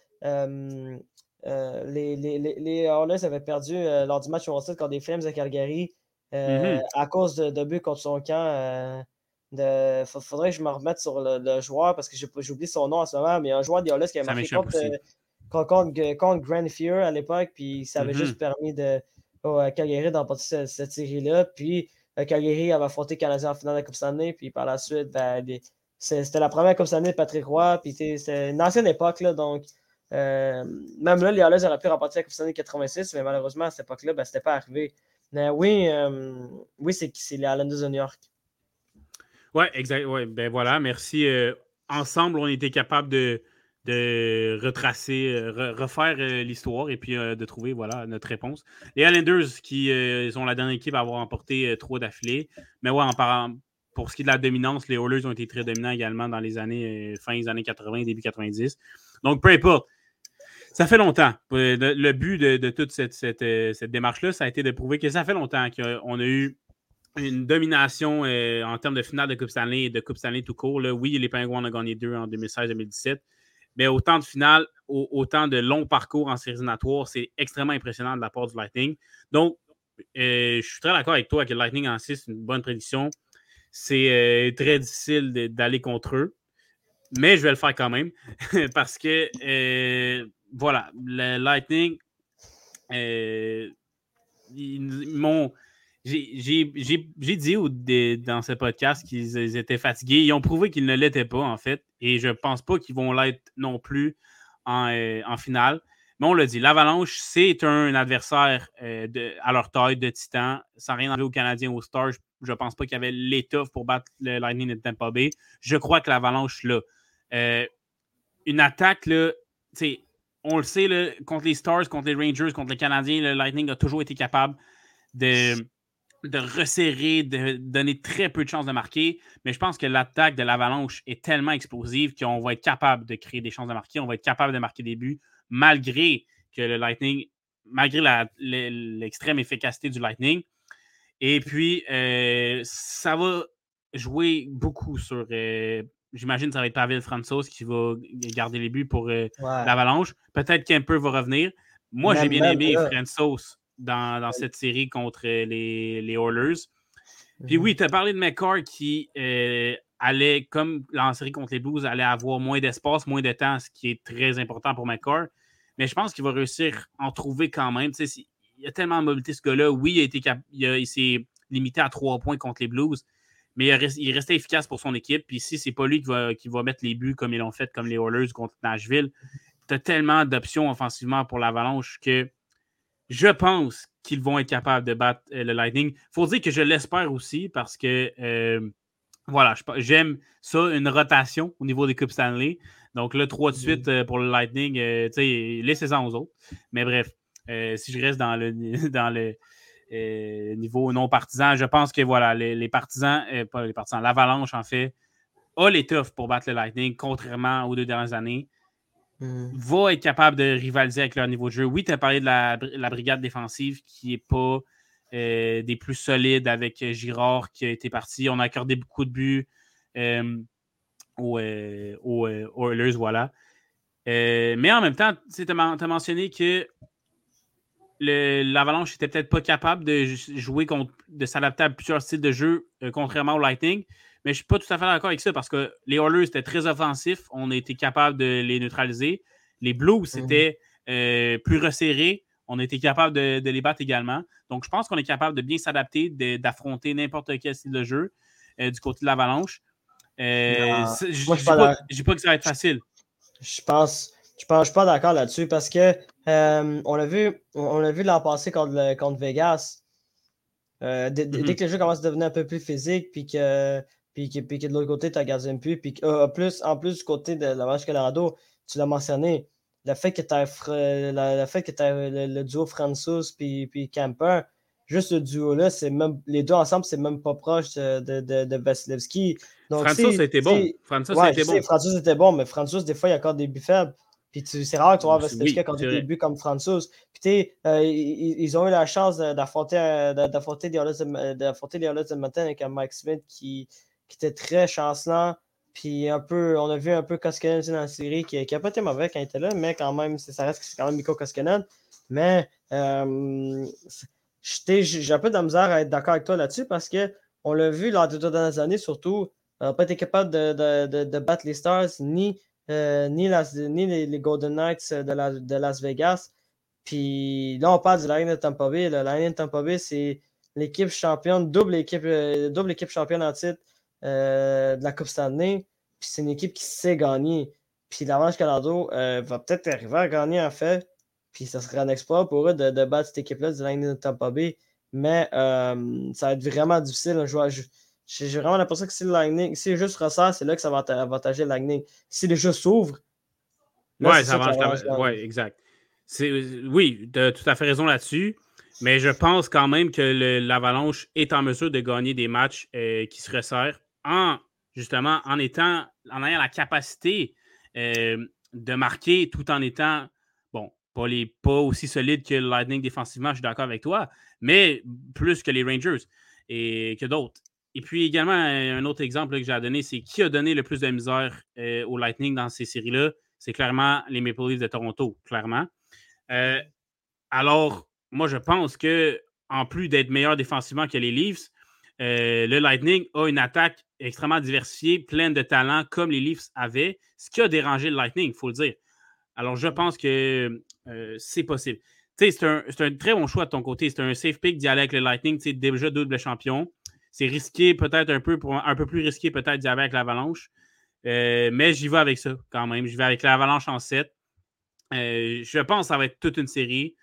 Speaker 2: euh, euh, euh les, les, les Oilers avaient perdu lors du match au contre des Flames de Calgary mm-hmm. à cause de, de buts contre son camp. Il faudrait que je me remette sur le, joueur parce que j'ai oublié son nom en ce moment, mais un joueur des Oilers qui a marqué contre, contre, contre, Grand Fear à l'époque, puis ça avait juste permis de, à Calgary d'emporter cette, série-là. Puis euh, Calgary avait affronté Canadien en finale de la Coupe Stanley. Puis par la suite, ben, c'était la première Coupe Stanley de Patrick Roy. Puis c'était une ancienne époque. Là, donc, euh, même là, les Oilers auraient pu remporter la Coupe Stanley 86, mais malheureusement, à cette époque-là, ben, ce n'était pas arrivé. Mais oui, euh, oui c'est les Islanders de New York.
Speaker 1: Oui, exact. Ouais, ben voilà, merci. ensemble, on était capable de, de retracer, euh, refaire euh, l'histoire et puis euh, de trouver voilà, notre réponse. Les Islanders qui sont la dernière équipe à avoir emporté trois d'affilée. Mais ouais, en parlant, pour ce qui est de la dominance, les Oilers ont été très dominants également dans les années, fin des années 80, début 90. Donc, peu importe. Ça fait longtemps. Le, but de, toute cette, cette, démarche-là, ça a été de prouver que ça fait longtemps qu'on a eu une domination en termes de finale de Coupe Stanley et de Coupe Stanley tout court. Oui, les Penguins ont gagné deux en 2016-2017 mais autant de finales, autant de longs parcours en séries éliminatoires, c'est extrêmement impressionnant de la part du Lightning. Donc, euh, je suis très d'accord avec toi que le Lightning en 6, c'est une bonne prédiction. C'est euh, très difficile d'aller contre eux, mais je vais le faire quand même parce que, euh, voilà, le Lightning, ils m'ont j'ai dit dans ce podcast qu'ils étaient fatigués. Ils ont prouvé qu'ils ne l'étaient pas, en fait. Et je ne pense pas qu'ils vont l'être non plus en, euh, finale. Mais on l'a dit, l'Avalanche, c'est un adversaire euh, à leur taille de titan. Sans rien enlever aux Canadiens, aux Stars, je ne pense pas qu'il y avait l'étoffe pour battre le Lightning de Tampa Bay. Je crois que l'Avalanche, là, euh, une attaque, là, on le sait, contre les Stars, contre les Rangers, contre les Canadiens, le Lightning a toujours été capable de de resserrer, de donner très peu de chances de marquer. Mais je pense que l'attaque de l'Avalanche est tellement explosive qu'on va être capable de créer des chances de marquer. On va être capable de marquer des buts malgré que le Lightning, malgré l'extrême efficacité du Lightning. Et puis, euh, ça va jouer beaucoup sur. Euh, j'imagine que ça va être Pavel Fransos qui va garder les buts pour euh, l'Avalanche. Peut-être Kemper va revenir. Moi, j'ai bien aimé Fransos dans, cette série contre les, les Oilers. Puis oui, mhm. tu as parlé de McCarr qui euh, allait, comme en série contre les Blues, allait avoir moins d'espace, moins de temps, ce qui est très important pour McCarr. Mais je pense qu'il va réussir à en trouver quand même. il y a tellement de mobilité, ce gars-là. Oui, il, a été il, s'est limité à trois points contre les Blues, mais il, restait efficace pour son équipe. Puis si c'est pas lui qui va, qui va mettre les buts comme ils l'ont fait, comme les Oilers contre Nashville, tu as tellement d'options offensivement pour l'Avalanche que je pense qu'ils vont être capables de battre euh, le Lightning. Faut dire que je l'espère aussi parce que, euh, voilà, j'aime ça, une rotation au niveau des Coupes Stanley. Donc, le 3 de suite euh, pour le Lightning, tu sais, laissez-en aux autres. Mais bref, si je reste dans le, dans le niveau non partisan, je pense que, voilà, les, partisans, pas les partisans, l'Avalanche, en fait, a l'étoffe pour battre le Lightning, contrairement aux deux dernières années. Hmm. va être capable de rivaliser avec leur niveau de jeu. Oui, tu as parlé de la, brigade défensive qui n'est pas euh, des plus solides avec Girard qui a été parti. On a accordé beaucoup de buts euh, aux, euh, Oilers, voilà. mais en même temps, tu as, mentionné que l'Avalanche n'était peut-être pas capable de jouer contre, de s'adapter à plusieurs styles de jeu, contrairement au Lightning. Mais je ne suis pas tout à fait d'accord avec ça parce que les Oilers étaient très offensifs. On a été capable de les neutraliser. Les Blues, mhm. c'était euh, plus resserré. On a été capable de, les battre également. Donc, je pense qu'on est capable de bien s'adapter, d'affronter n'importe quel style de jeu euh, du côté de l'Avalanche. Euh, je ne dis pas, que ça va être facile.
Speaker 2: Je pense. Je ne suis pas d'accord là-dessus parce que on l'a vu, on vu l'an passé contre, contre Vegas. dès, mm-hmm. que le jeu commence à devenir un peu plus physique, puis que, puis que, puis que de l'autre côté, tu as gardien de puis que, plus, en plus du côté de la Vache Colorado, tu l'as mentionné, le fait que tu le fait que le, le, duo Francis puis, puis Camper, juste le duo-là, c'est même les deux ensemble, c'est même pas proche de, de, de Vasilevski.
Speaker 1: Francis était bon. Francis était bon.
Speaker 2: Francis était bon, mais Francis, des fois, il y a encore des buts faibles. Puis c'est rare que tu vois Vasilevski quand des buts comme Francis. Puis tu euh, ils, ils, ont eu la chance d'affronter euh, d'affronter les Oilers de, matin avec un Mike Smith qui, qui était très chancelant. Puis un peu, on a vu un peu Koskinen dans la série qui n'a pas été mauvais quand il était là, mais quand même, ça reste que c'est quand même Miko Koskinen. Mais euh, j'ai un peu de la misère à être d'accord avec toi là-dessus parce qu'on l'a vu lors des deux dernières années, surtout, on n'a pas été capable de, de, de, battre les Stars ni, euh, ni, les, Golden Knights de, de, Las Vegas. Puis là, on parle du Lightning de Tampa Bay. Le Lightning de Tampa Bay, c'est l'équipe championne, double équipe, euh, double équipe championne en titre euh, de la Coupe Stanley. Puis c'est une équipe qui sait gagner. Puis l'Avance Canado euh, va peut-être arriver à gagner en fait. Puis ça serait un exploit pour eux de, battre cette équipe-là du Lightning de Tampa Bay. Mais euh, ça va être vraiment difficile. J'ai vraiment l'impression que si le Lightning, si le jeu se ressort, c'est là que ça va avantager le Lightning. Si le jeu s'ouvre.
Speaker 1: Ouais, ça va. Ouais, exact. Oui, tu as tout à fait raison là-dessus. Mais je pense quand même que l'Avalanche est en mesure de gagner des matchs qui se resserrent en justement en étant en ayant la capacité euh, de marquer tout en étant bon, pas, les, pas aussi solide que le Lightning défensivement, je suis d'accord avec toi, mais plus que les Rangers et que d'autres. Et puis également, un autre exemple que j'ai à donner, c'est qui a donné le plus de misère euh, au Lightning dans ces séries-là? C'est clairement les Maple Leafs de Toronto, clairement. Euh, alors, moi, je pense que en plus d'être meilleur défensivement que les Leafs, euh, le Lightning a une attaque extrêmement diversifiée, pleine de talents, comme les Leafs avaient, ce qui a dérangé le Lightning, il faut le dire. Alors, je pense que c'est possible. C'est un, un, très bon choix de ton côté. C'est un safe pick d'y aller avec le Lightning. Déjà double champion. C'est risqué, peut-être un peu, un peu plus risqué, peut-être d'y aller avec l'Avalanche. Euh, mais j'y vais avec ça quand même. Je vais avec l'Avalanche en 7. je pense que ça va être toute une série.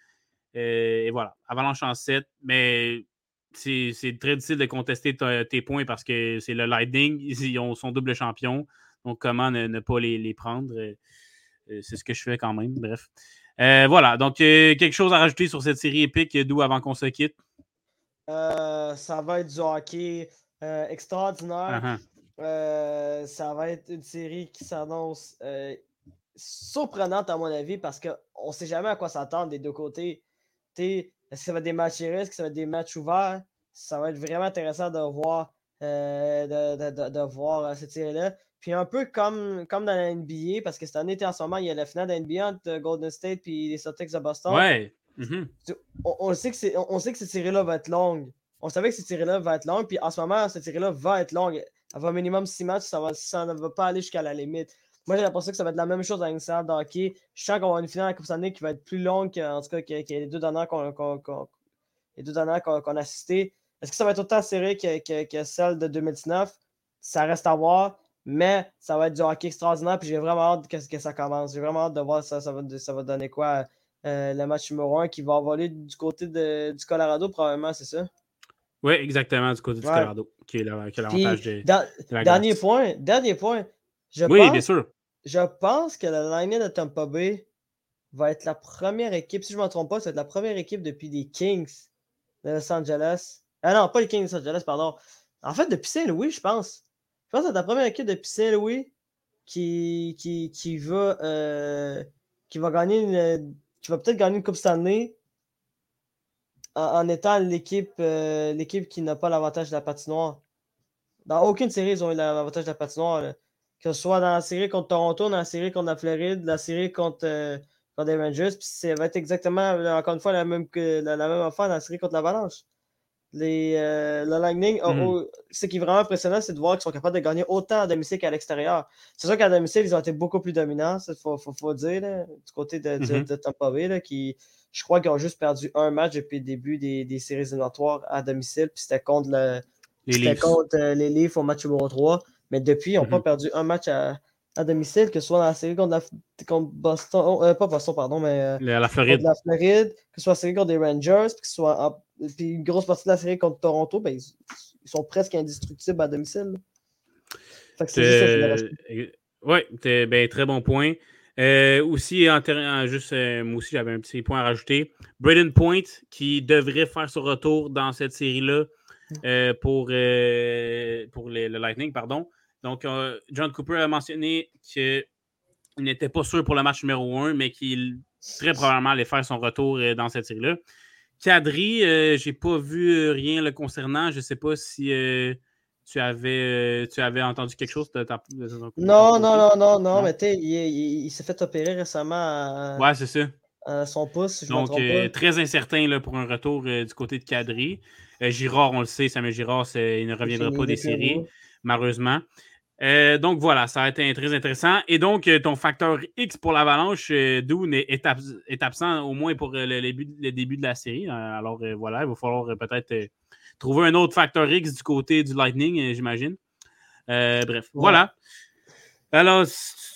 Speaker 1: et voilà, Avalanche en 7. Mais c'est très difficile de contester tes points parce que c'est le Lightning, ils ont son double champion. Donc, comment ne, pas les, prendre? Euh, euh, c'est ce que je fais quand même. Bref. Euh, voilà. Donc, quelque chose à rajouter sur cette série épique, d'où avant qu'on se quitte?
Speaker 2: Ça va être du hockey extraordinaire. Uh-huh. ça va être une série qui s'annonce surprenante, à mon avis, parce qu'on ne sait jamais à quoi s'attendre des deux côtés. Est-ce que ça va être des matchs risques, ça va être des matchs ouverts? Ça va être vraiment intéressant de voir, euh, de, voir euh, cette série-là. Puis un peu comme, comme dans la NBA, parce que cette année, en ce moment, il y a la finale de la NBA entre Golden State et les Celtics de Boston.
Speaker 1: Ouais. Mm-hmm.
Speaker 2: on, sait que on, sait que cette série-là va être longue. On savait que cette série-là va être longue, puis en ce moment, cette série-là va être longue. Elle va minimum 6 matchs, ça, va, ça ne va pas aller jusqu'à la limite. Moi, j'ai l'impression que ça va être la même chose dans une série d'hockey. Je sens qu'on va avoir une finale à Coupe Stanley qui va être plus longue, en tout cas, que, les deux dernières qu'on a assisté. Est-ce que ça va être autant serré que, que, celle de 2019? Ça reste à voir, mais ça va être du hockey extraordinaire. Puis j'ai vraiment hâte que, que ça commence. J'ai vraiment hâte de voir ça, ça, va, ça va donner quoi euh, le match numéro 1 qui va voler du côté de, du Colorado, probablement, c'est ça?
Speaker 1: Oui, exactement, du côté du Colorado, qui est l'avantage de,
Speaker 2: Dernier point, dernier point. Je
Speaker 1: oui, bien sûr.
Speaker 2: Je pense que la Lightning de Tampa Bay va être la première équipe, si je ne me trompe pas, c'est la première équipe depuis les Kings de Los Angeles. Ah non, pas les Kings de Los Angeles, pardon. En fait, depuis Saint-Louis, je pense. Je pense que c'est la première équipe depuis Saint-Louis qui, qui, qui, va, euh, qui va gagner une, qui va peut-être gagner une Coupe Stanley en, en étant l'équipe euh, l'équipe qui n'a pas l'avantage de la patinoire. Dans aucune série, ils ont eu l'avantage de la patinoire que ce soit dans la série contre Toronto, dans la série contre la Floride, la série contre, euh, les Rangers. Puis ça va être exactement, encore une fois, la même, que, la, même affaire dans la série contre l'Avalanche. Les, euh, le Lightning, mm. ce qui est vraiment impressionnant, c'est de voir qu'ils sont capables de gagner autant à domicile qu'à l'extérieur. C'est sûr qu'à domicile, ils ont été beaucoup plus dominants, il faut, faut, faut, dire, du côté de, de, Tampa Bay, là, qui, je crois qu'ils ont juste perdu un match depuis le début des, des séries éliminatoires à domicile, puis c'était contre, le, les, contre euh, les Leafs au match numéro 3. Mais depuis, ils n'ont pas mhm. perdu un match à, à domicile, que ce soit dans la série contre, contre Boston, euh, pas Boston, pardon, mais
Speaker 1: la Floride.
Speaker 2: la Floride, que ce soit la série contre les Rangers, que ce soit puis une grosse partie de la série contre Toronto, ben, ils, sont presque indestructibles à domicile.
Speaker 1: Fait que c'est Oui, ben, très bon point. Euh, aussi, en, juste, euh, moi aussi, j'avais un petit point à rajouter. Braden Point, qui devrait faire son retour dans cette série-là mm. euh, pour, pour le Lightning, pardon. Donc, John Cooper a mentionné qu'il n'était pas sûr pour le match numéro 1, mais qu'il très probablement allait faire son retour dans cette série-là. Kadri, je n'ai pas vu rien le concernant. Je ne sais pas si tu avais, euh, tu avais entendu quelque chose de,
Speaker 2: Non, non, non, non, non, mais tu il, il, s'est fait opérer récemment à,
Speaker 1: ouais, c'est ça.
Speaker 2: son pouce.
Speaker 1: Donc, euh, très incertain là, pour un retour euh, du côté de Cadry. Girard, on le sait, Samuel Girard, il ne reviendra pas des séries, malheureusement. Donc voilà, ça a été très intéressant. Et donc, ton facteur X pour l'avalanche, Doune est, est, absent au moins pour le, le, début de la série. Alors voilà, il va falloir peut-être trouver un autre facteur X du côté du Lightning, euh, j'imagine. Euh, bref, voilà. Alors,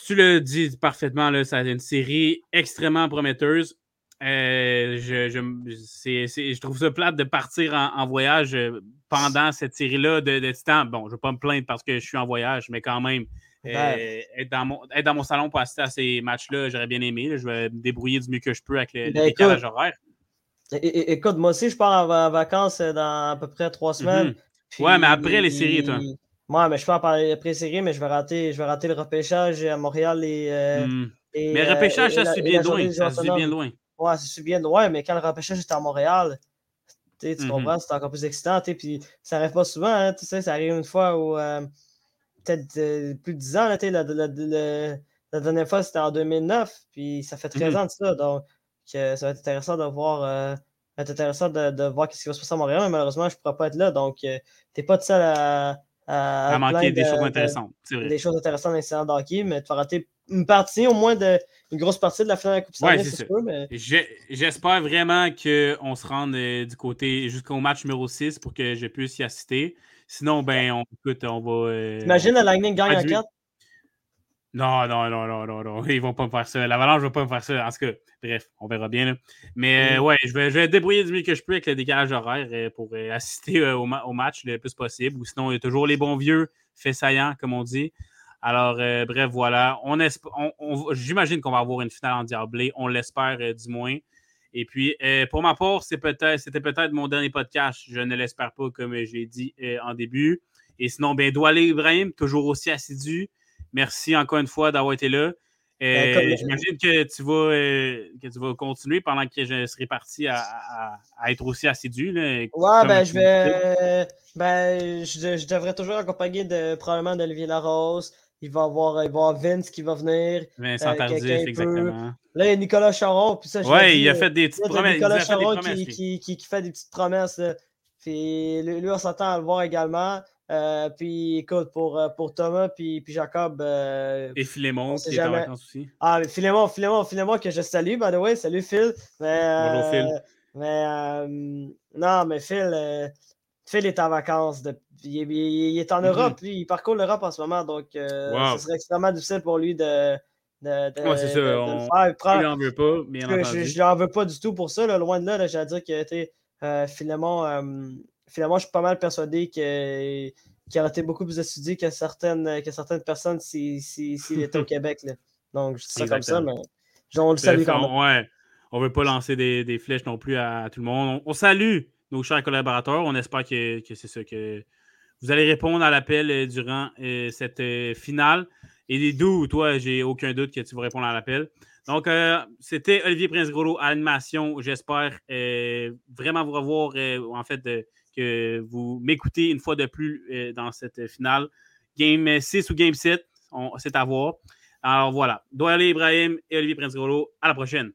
Speaker 1: tu le dis parfaitement, là, ça a une série extrêmement prometteuse. Euh, je, je, trouve ça plate de partir en, voyage pendant cette série-là de, de Titan. Bon, je ne vais pas me plaindre parce que je suis en voyage, mais quand même, être, dans mon, dans mon salon pour assister à ces matchs-là, j'aurais bien aimé. Je vais me débrouiller du mieux que je peux avec le, ben, décalage horaire
Speaker 2: écoute, moi aussi, je pars en, vacances euh, dans à peu près trois mhm. semaines.
Speaker 1: ouais, mais après les séries, toi.
Speaker 2: Ouais, mais je pars après les séries, mais je vais rater, je vais rater le repêchage à Montréal et. Euh,
Speaker 1: mhm. mais le repêchage, ça, c'est bien loin. Ça, c'est bien loin.
Speaker 2: Ouais, c'est bien loin, mais quand le repêchage est à Montréal, tu mhm. comprends, c'est encore plus excitant. Puis ça arrive pas souvent, hein, tu sais, ça arrive une fois ou euh, peut-être plus de 10 ans. Là, la, la, la, la, dernière fois, c'était en 2009, puis ça fait 13 ans de ça. Donc, ça va être intéressant de voir, euh, intéressant de, de voir ce qui va se passer à Montréal, mais malheureusement, je ne pourrai pas être là. Donc, euh, tu n'es pas de seul à,
Speaker 1: à, manquer des choses intéressantes.
Speaker 2: Des choses intéressantes dans l'incident d'hockey, mais tu vas rater une partie, au moins de, une grosse partie de la finale de la Coupe
Speaker 1: Stanley, c'est sûr. Mais... J'espère vraiment qu'on se rende euh, du côté jusqu'au match numéro 6 pour que je puisse y assister. Sinon, ben, on, écoute, on va.
Speaker 2: Imagine la Lightning gagne à 4.
Speaker 1: Non, non, non, non, non, non. Ils vont pas me faire ça. L'Avalanche ne va pas me faire ça. En tout cas, bref, on verra bien. Là. Mais euh, ouais, je vais, je vais débrouiller du mieux que je peux avec le décalage horaire euh, pour euh, assister au, au, match le plus possible. Ou sinon, il y a toujours les bons vieux saillants, comme on dit. Alors, bref, voilà. On, on, J'imagine qu'on va avoir une finale en diablé. On l'espère du moins. Et puis, pour ma part, c'était peut-être mon dernier podcast. Je ne l'espère pas, comme j'ai dit en début. Et sinon, ben, Doualé Ibrahim, toujours aussi assidu. Merci encore une fois d'avoir été là. Ben, euh, j'imagine que tu vas euh, que tu vas continuer pendant que je serai parti à, être aussi assidu.
Speaker 2: ouais, ben je vais ben je, devrais toujours accompagner de probablement d'Olivier Larose. Il va y avoir, il va Vince qui va venir.
Speaker 1: Vincent euh, Tardif, exactement.
Speaker 2: Là, il y a Nicolas Charon. Puis ça,
Speaker 1: ouais, il a fait des petites promesses.
Speaker 2: Nicolas Charon qui, qui, fait des petites promesses. Puis lui, on s'attend à le voir également. Euh, puis écoute, pour, euh, pour Thomas puis, puis Jacob. Euh,
Speaker 1: et Philémon qui est en vacances aussi.
Speaker 2: Ah, mais Philémon, Philémon, Philémon que je salue, by the way. Salut Phil. Mais,
Speaker 1: Bonjour Phil.
Speaker 2: Mais non, mais Phil, Phil est en vacances. Il, est en mm-hmm. Europe, lui. Il parcourt l'Europe en ce moment. Donc, ce serait extrêmement difficile pour lui de. de,
Speaker 1: de c'est ça. on... ne lui en veut pas, bien
Speaker 2: entendu. Je, ne l'en veux pas du tout pour ça. loin de là, là j'allais dire que Philémon finalement, je suis pas mal persuadé qu'il aurait été beaucoup plus étudié que certaines, que certaines personnes s'il si, était au Québec. Là. Donc, je dis ça comme ça, mais on le salue quand même.
Speaker 1: On, ouais, on veut pas lancer des, des, flèches non plus à, tout le monde. On, salue nos chers collaborateurs. On espère que, que c'est ça, que vous allez répondre à l'appel euh, durant euh, cette euh, finale. Et d'où, toi, j'ai aucun doute que tu vas répondre à l'appel. Donc, c'était Olivier Prince-Gros à l'animation. J'espère vraiment vous revoir, en fait, que vous m'écoutez une fois de plus dans cette finale. Game 6 ou Game 7, c'est à voir. Alors voilà. Doyle Ibrahim et Olivier Prince-Golo, à la prochaine.